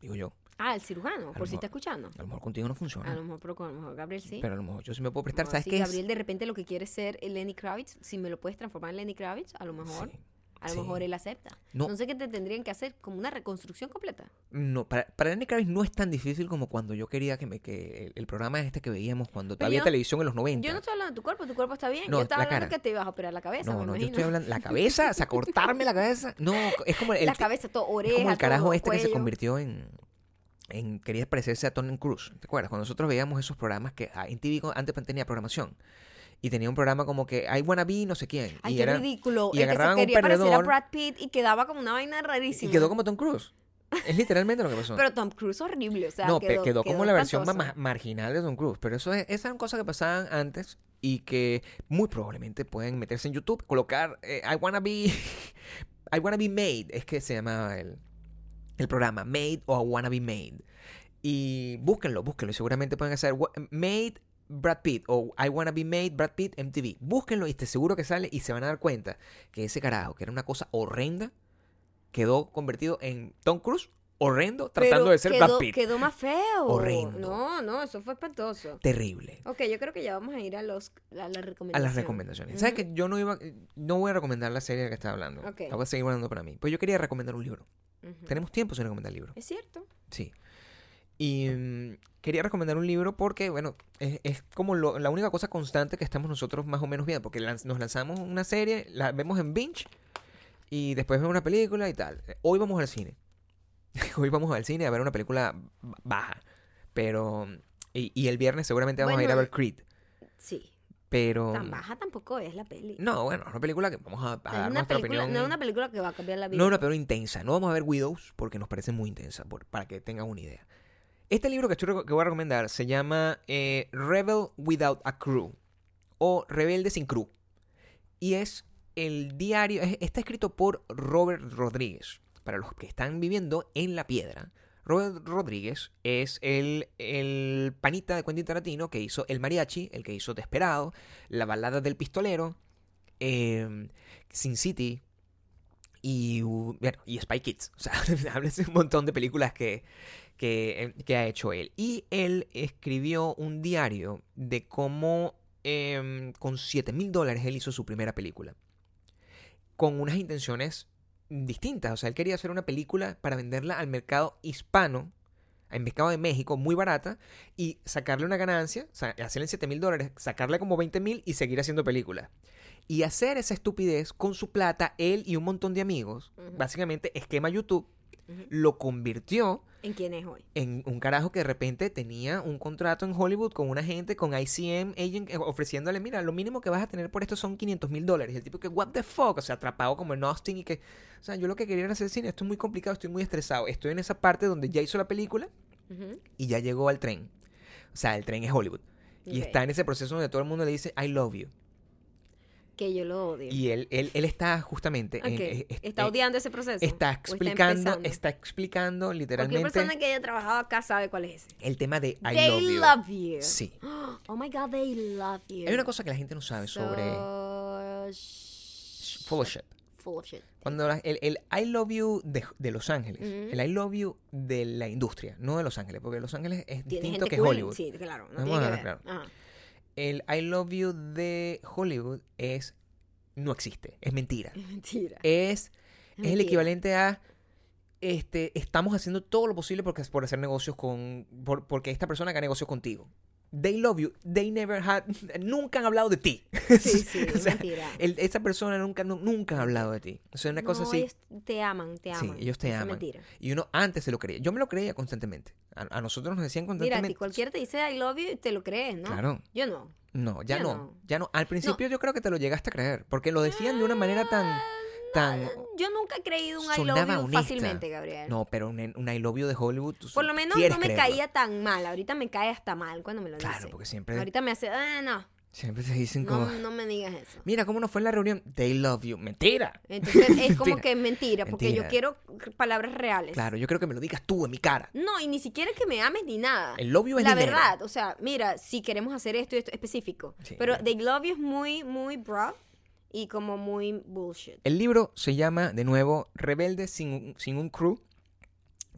Digo yo. Ah, el cirujano, por si está escuchando. A lo mejor contigo no funciona. A lo mejor, pero con- a lo mejor Gabriel sí. Pero a lo mejor yo sí me puedo prestar. ¿Sabes mejor qué es? Gabriel de repente lo que quiere es ser el Lenny Kravitz, si me lo puedes transformar en Lenny Kravitz, a lo mejor, Sí. a lo sí. mejor él acepta. No. No. sé qué te tendrían que hacer, como una reconstrucción completa. No, para, para Lenny Kravitz no es tan difícil como cuando yo quería que, me, que el, el programa este que veíamos cuando Pero había yo- televisión en los 90. Yo no estoy hablando de tu cuerpo, tu cuerpo está bien. No, yo estaba la hablando cara. que te ibas a operar la cabeza, no, me no, yo estoy hablando. La cabeza, o sea, cortarme la cabeza. No, es como el, la cabeza, todo, es oreja, como el carajo todo, este que se convirtió en, en. Quería parecerse a Tony Cruz. ¿Te acuerdas? Cuando nosotros veíamos esos programas que ah, en TV antes tenía programación. Y tenía un programa como que I wanna be no sé quién. Ay, y qué era- ridículo. y el que se un quería parecer a. Brad Pitt y quedaba como una vaina rarísima. Y quedó como Tom Cruise. Es literalmente lo que pasó. Pero Tom Cruise horrible, o sea, no, pe- quedó, quedó, como la versión más marginal de Tom Cruise. Pero eso es, esas eran cosas que pasaban antes y que muy probablemente pueden meterse en YouTube, colocar eh, I wanna be I wanna be made, es que se llamaba el, el programa, Made o I wanna be made. Y búsquenlo, búsquenlo. Y seguramente pueden hacer Made Brad Pitt o I wanna be made Brad Pitt MTV. Búsquenlo y te seguro que sale y se van a dar cuenta que ese carajo, que era una cosa horrenda, quedó convertido en Tom Cruise horrendo tratando Pero de ser quedó, Brad Pitt. quedó más feo. Horrendo. No, no, eso fue espantoso. Terrible. Ok, yo creo que ya vamos a ir a los a las A recomendaciones. las recomendaciones. ¿Sabes que yo no iba no voy a recomendar la serie que estaba hablando? Ok. La voy a seguir guardando para mí. Pues yo quería recomendar un libro. Tenemos tiempo sin recomendar libros. Es cierto. Sí. Y mm, quería recomendar un libro porque, bueno, es, es como lo- la única cosa constante que estamos nosotros más o menos viendo. Porque lanz- nos lanzamos una serie, la vemos en binge Y después vemos una película y tal. Hoy vamos al cine. Hoy vamos al cine a ver una película baja. Pero. Y, y el viernes seguramente vamos a ir a ver Creed. Sí. Pero. Tan baja tampoco es la peli. No, bueno, es una película que vamos a, dar es nuestra película, opinión. no es una película que va a cambiar la vida. No, una película intensa. No vamos a ver Widows porque nos parece muy intensa, por- para que tengan una idea. Este libro que, estoy, que voy a recomendar se llama eh, Rebel Without a Crew o Rebelde sin Crew. Y es el diario, es- está escrito por Robert Rodríguez. Para los que están viviendo en La Piedra, Robert Rodríguez es el, el panita de Quentin Tarantino que hizo El Mariachi, el que hizo Desperado, La Balada del Pistolero, eh, Sin City, y, bueno, y Spy Kids. O sea, hablas de un montón de películas que, que, eh, que ha hecho él. Y él escribió un diario de cómo em, con 7 mil dólares él hizo su primera película. Con unas intenciones distintas. O sea, él quería hacer una película para venderla al mercado hispano, al mercado de México, muy barata, y sacarle una ganancia, o sea, hacerle 7 mil dólares, sacarle como 20 mil y seguir haciendo películas. Y hacer esa estupidez con su plata, él y un montón de amigos, básicamente esquema YouTube, Lo convirtió ¿En quién es hoy? en un carajo que de repente tenía un contrato en Hollywood con una gente, con ICM agent, eh, ofreciéndole, mira, lo mínimo que vas a tener por esto son 500 mil dólares. Y el tipo que, what the fuck, o sea, atrapado como en Austin y que, o sea, yo lo que quería era hacer cine, esto es muy complicado, estoy muy estresado. Estoy en esa parte donde ya hizo la película y ya llegó al tren. O sea, el tren es Hollywood. Y está en ese proceso donde todo el mundo le dice, I love you. Que yo lo odio. Y él, él, él está justamente... en- Ok. eh, eh, ¿Está eh, odiando ese proceso? Está ¿O explicando, empezando? está explicando Cualquier literalmente persona que haya trabajado acá sabe cuál es ese. el tema de I they love you. love you. Sí. Oh my god, they love you. Hay una cosa que la gente no sabe sobre So, sh- full of shit. Full of shit. Cuando la- el, el I love you de, de Los Ángeles, Ujú. el I love you de la industria, no de Los Ángeles, porque Los Ángeles es Tiene distinto que cool, Hollywood. Sí, claro. No Vamos tiene que ver. claro. Ajá. El I love you de Hollywood es no existe, es mentira. Es mentira. Es, es el equivalente a este, estamos haciendo todo lo posible porque, por hacer negocios con. Por, porque esta persona haga negocios contigo. They love you. They never had. Nunca han hablado de ti. Sí, sí, O sea, mentira. el- esa persona nunca, nu- nunca ha hablado de ti. O sea, una cosa así. ellos te aman, te Sí, aman. ellos te Eso es aman. mentira. Y uno antes se lo creía. Yo me lo creía constantemente. A, a nosotros nos decían Mira, constantemente. ti cualquiera te dice I love you y te lo crees, ¿no? Claro. Yo no. No, ya Yo no, no. Ya no. Al principio yo creo que te lo llegaste a creer. Porque lo decían de una manera tan. Tan Yo nunca he creído un I love you fácilmente, Gabriel. No, pero un, un I love you de Hollywood. tú Por lo menos no me creerlo. caía tan mal. Ahorita me cae hasta mal cuando me lo Claro, dice. porque siempre, Ahorita me hace, ah, no, siempre te dicen como. no, no me digas eso. Mira cómo nos fue en la reunión. They love you. Mentira. Entonces es como que es mentira, porque yo quiero palabras reales. Claro, yo creo que me lo digas tú en mi cara. No, y ni siquiera que me ames ni nada. El love you es La dinero. verdad, o sea, mira, si queremos hacer esto y esto específico. Sí. Pero The Love You es muy, muy broad y como muy bullshit. El libro se llama, de nuevo, Rebelde sin, un- sin un crew.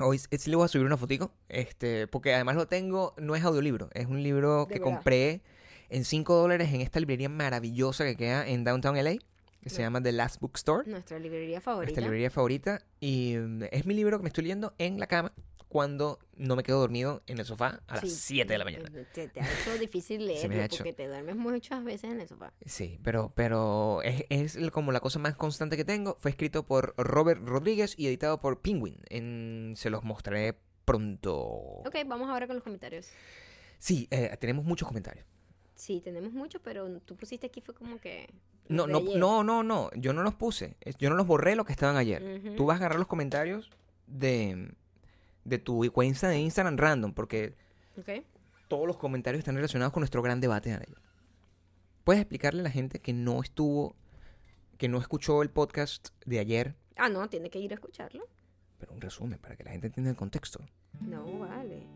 Hoy sí le voy a subir una fotico, este, porque además lo tengo, no es audiolibro, es un libro De que verdad. compré en 5 dólares en esta librería maravillosa que queda en Downtown LA, que se llama The Last Bookstore, Nuestra librería favorita. esta librería favorita, y mm, es mi libro que me estoy leyendo en la cama cuando no me quedo dormido en el sofá a las 7 de la mañana. Te, te ha hecho difícil leerlo ha hecho. porque te duermes muchas veces en el sofá. Sí, pero, pero es, es como la cosa más constante que tengo. Fue escrito por Robert Rodríguez y editado por Penguin. En- se los mostraré pronto. Ok, vamos ahora con los comentarios. Sí, eh, tenemos muchos comentarios. Sí, tenemos muchos, pero tú pusiste aquí fue como que... No, no, ayer. no, no, no. Yo no los puse. Yo no los borré los que estaban ayer. Ujú. Tú vas a agarrar los comentarios de, de tu cuenta de Instagram random, porque Ok. todos los comentarios están relacionados con nuestro gran debate de ayer. ¿Puedes explicarle a la gente que no estuvo, que no escuchó el podcast de ayer, Ah, no, tiene que ir a escucharlo. pero un resumen para que la gente entienda el contexto? No, vale.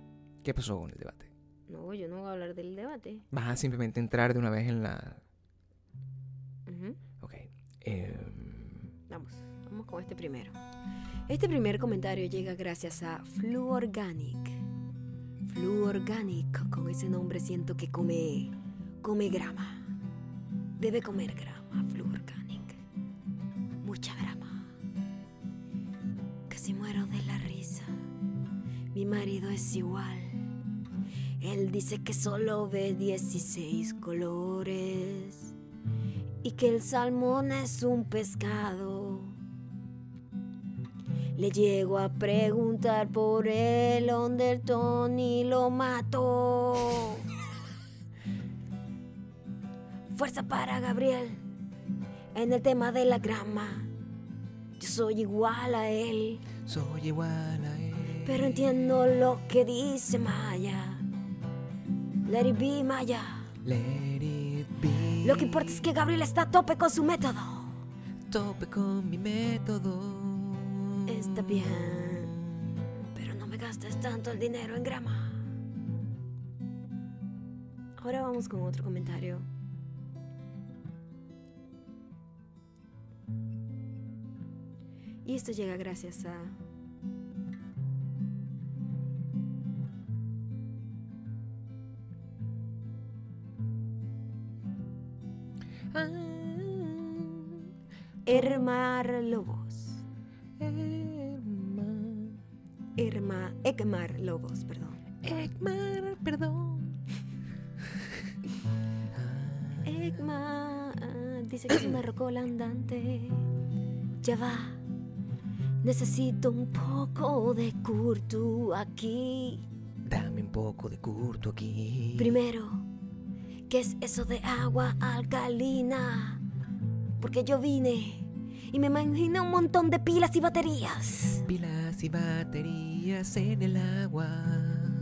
¿Qué pasó con el debate? No, yo no voy a hablar del debate. Vas a simplemente entrar de una vez en la... Ujú. Ok. Eh, Vamos, vamos con este primero. Este primer comentario llega gracias a Flu Organic. Flu Organic, con ese nombre siento que come, come grama. Debe comer grama, Flu Organic. Mucha grama. Casi muero de la risa. Mi marido es igual. Él dice que solo ve 16 colores y que el salmón es un pescado Le llego a preguntar por el undertone y lo mato. Fuerza para Gabriel en el tema de la grama. Yo soy igual a él, Soy igual a él. pero entiendo lo que dice Maya. Let it be Maya. Let it be. Lo que importa es que Gabriel está a tope con su método. Tope con mi método. Está bien, pero no me gastes tanto el dinero en grama. Ahora vamos con otro comentario. Y esto llega gracias a Ah, Hermar Lobos. Ekmar Lobos, perdón. Ekmar, perdón. Ekmar dice que es una rocola andante. Ya va. Necesito un poco de curtu aquí. Dame un poco de curto aquí. Primero, ¿qué es eso de agua alcalina? Porque yo vine y me imaginé un montón de pilas y baterías. Pilas y baterías en el agua.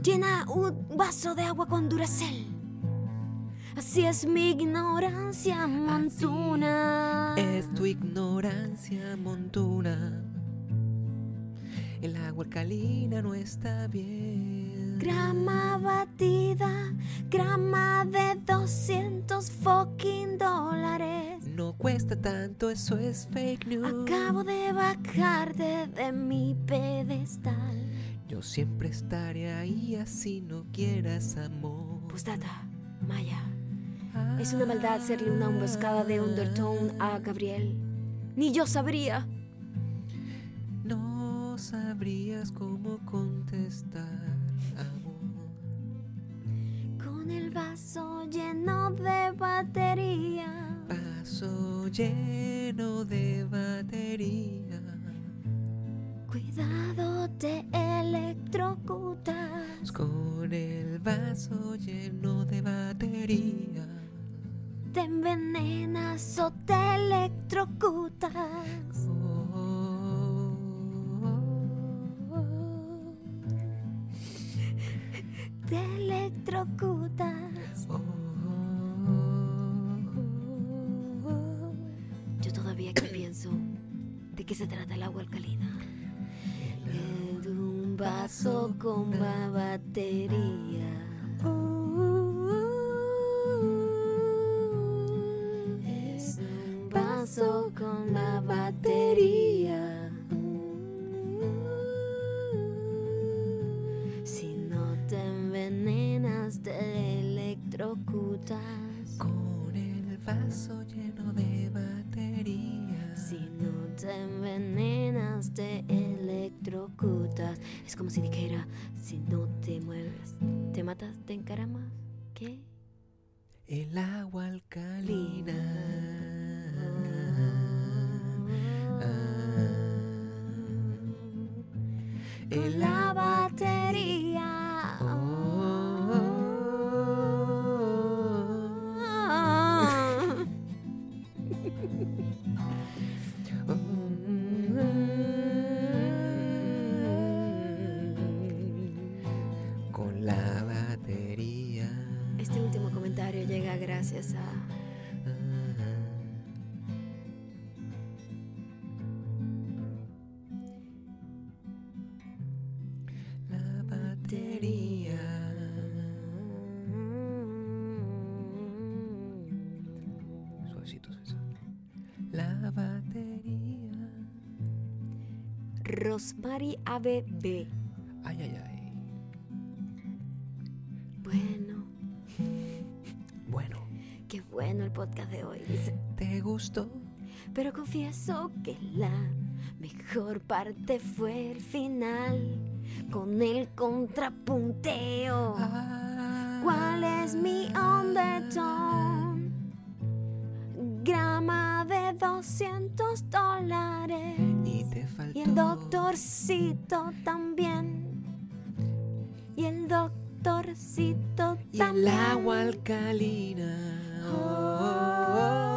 Llena un vaso de agua con duracel. Así es mi ignorancia montuna. Es tu ignorancia montuna. El agua alcalina no está bien. Grama batida, grama de 200 fucking dólares. No cuesta tanto, eso es fake news. Acabo de bajarte de mi pedestal. Yo siempre estaré ahí así no quieras amor. Postdata, Maya. Es una maldad hacerle una emboscada de undertone a Gabriel. Ni yo sabría. No sabrías cómo contestar, amor. Con el vaso lleno de batería. Vaso lleno de batería. Cuidado, te electrocutas. Con el vaso lleno de batería. Te envenenas o te electrocutas. Te electrocutas. Pienso de qué se trata el agua alcalina. Es un vaso con la batería. Es un vaso con la batería. Si no te envenenas, te electrocutas. Rosmary ABB. Ay, ay, ay. Bueno, Bueno, qué bueno el podcast de hoy. ¿te gustó? Pero confieso que la mejor parte fue el final con el contrapunteo. Ah. ¿Cuál es mi undertone? Grama de 200 dólares. Y faltó. Y el doctorcito también. Y el doctorcito Y también. el agua alcalina. Oh, oh,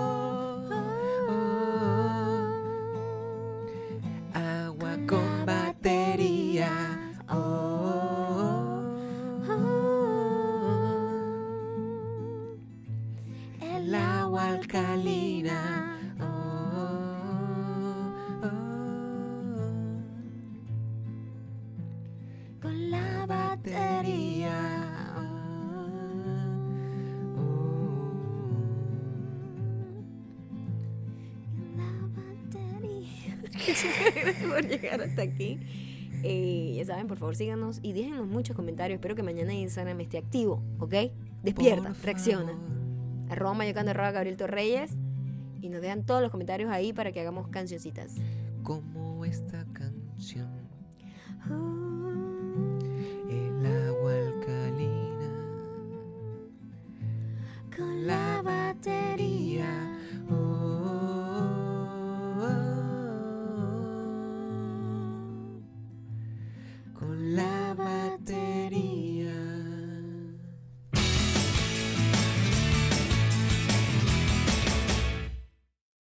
aquí. Eh, ya saben, por favor síganos y déjenos muchos comentarios. Espero que mañana Instagram esté activo, ¿ok? Despierta, reacciona. Arroba Mayocando, arroba Gabriel Torreyes. Y nos dejan todos los comentarios ahí para que hagamos cancioncitas. Como esta canción. Ah. El agua alcalina. Con la batería.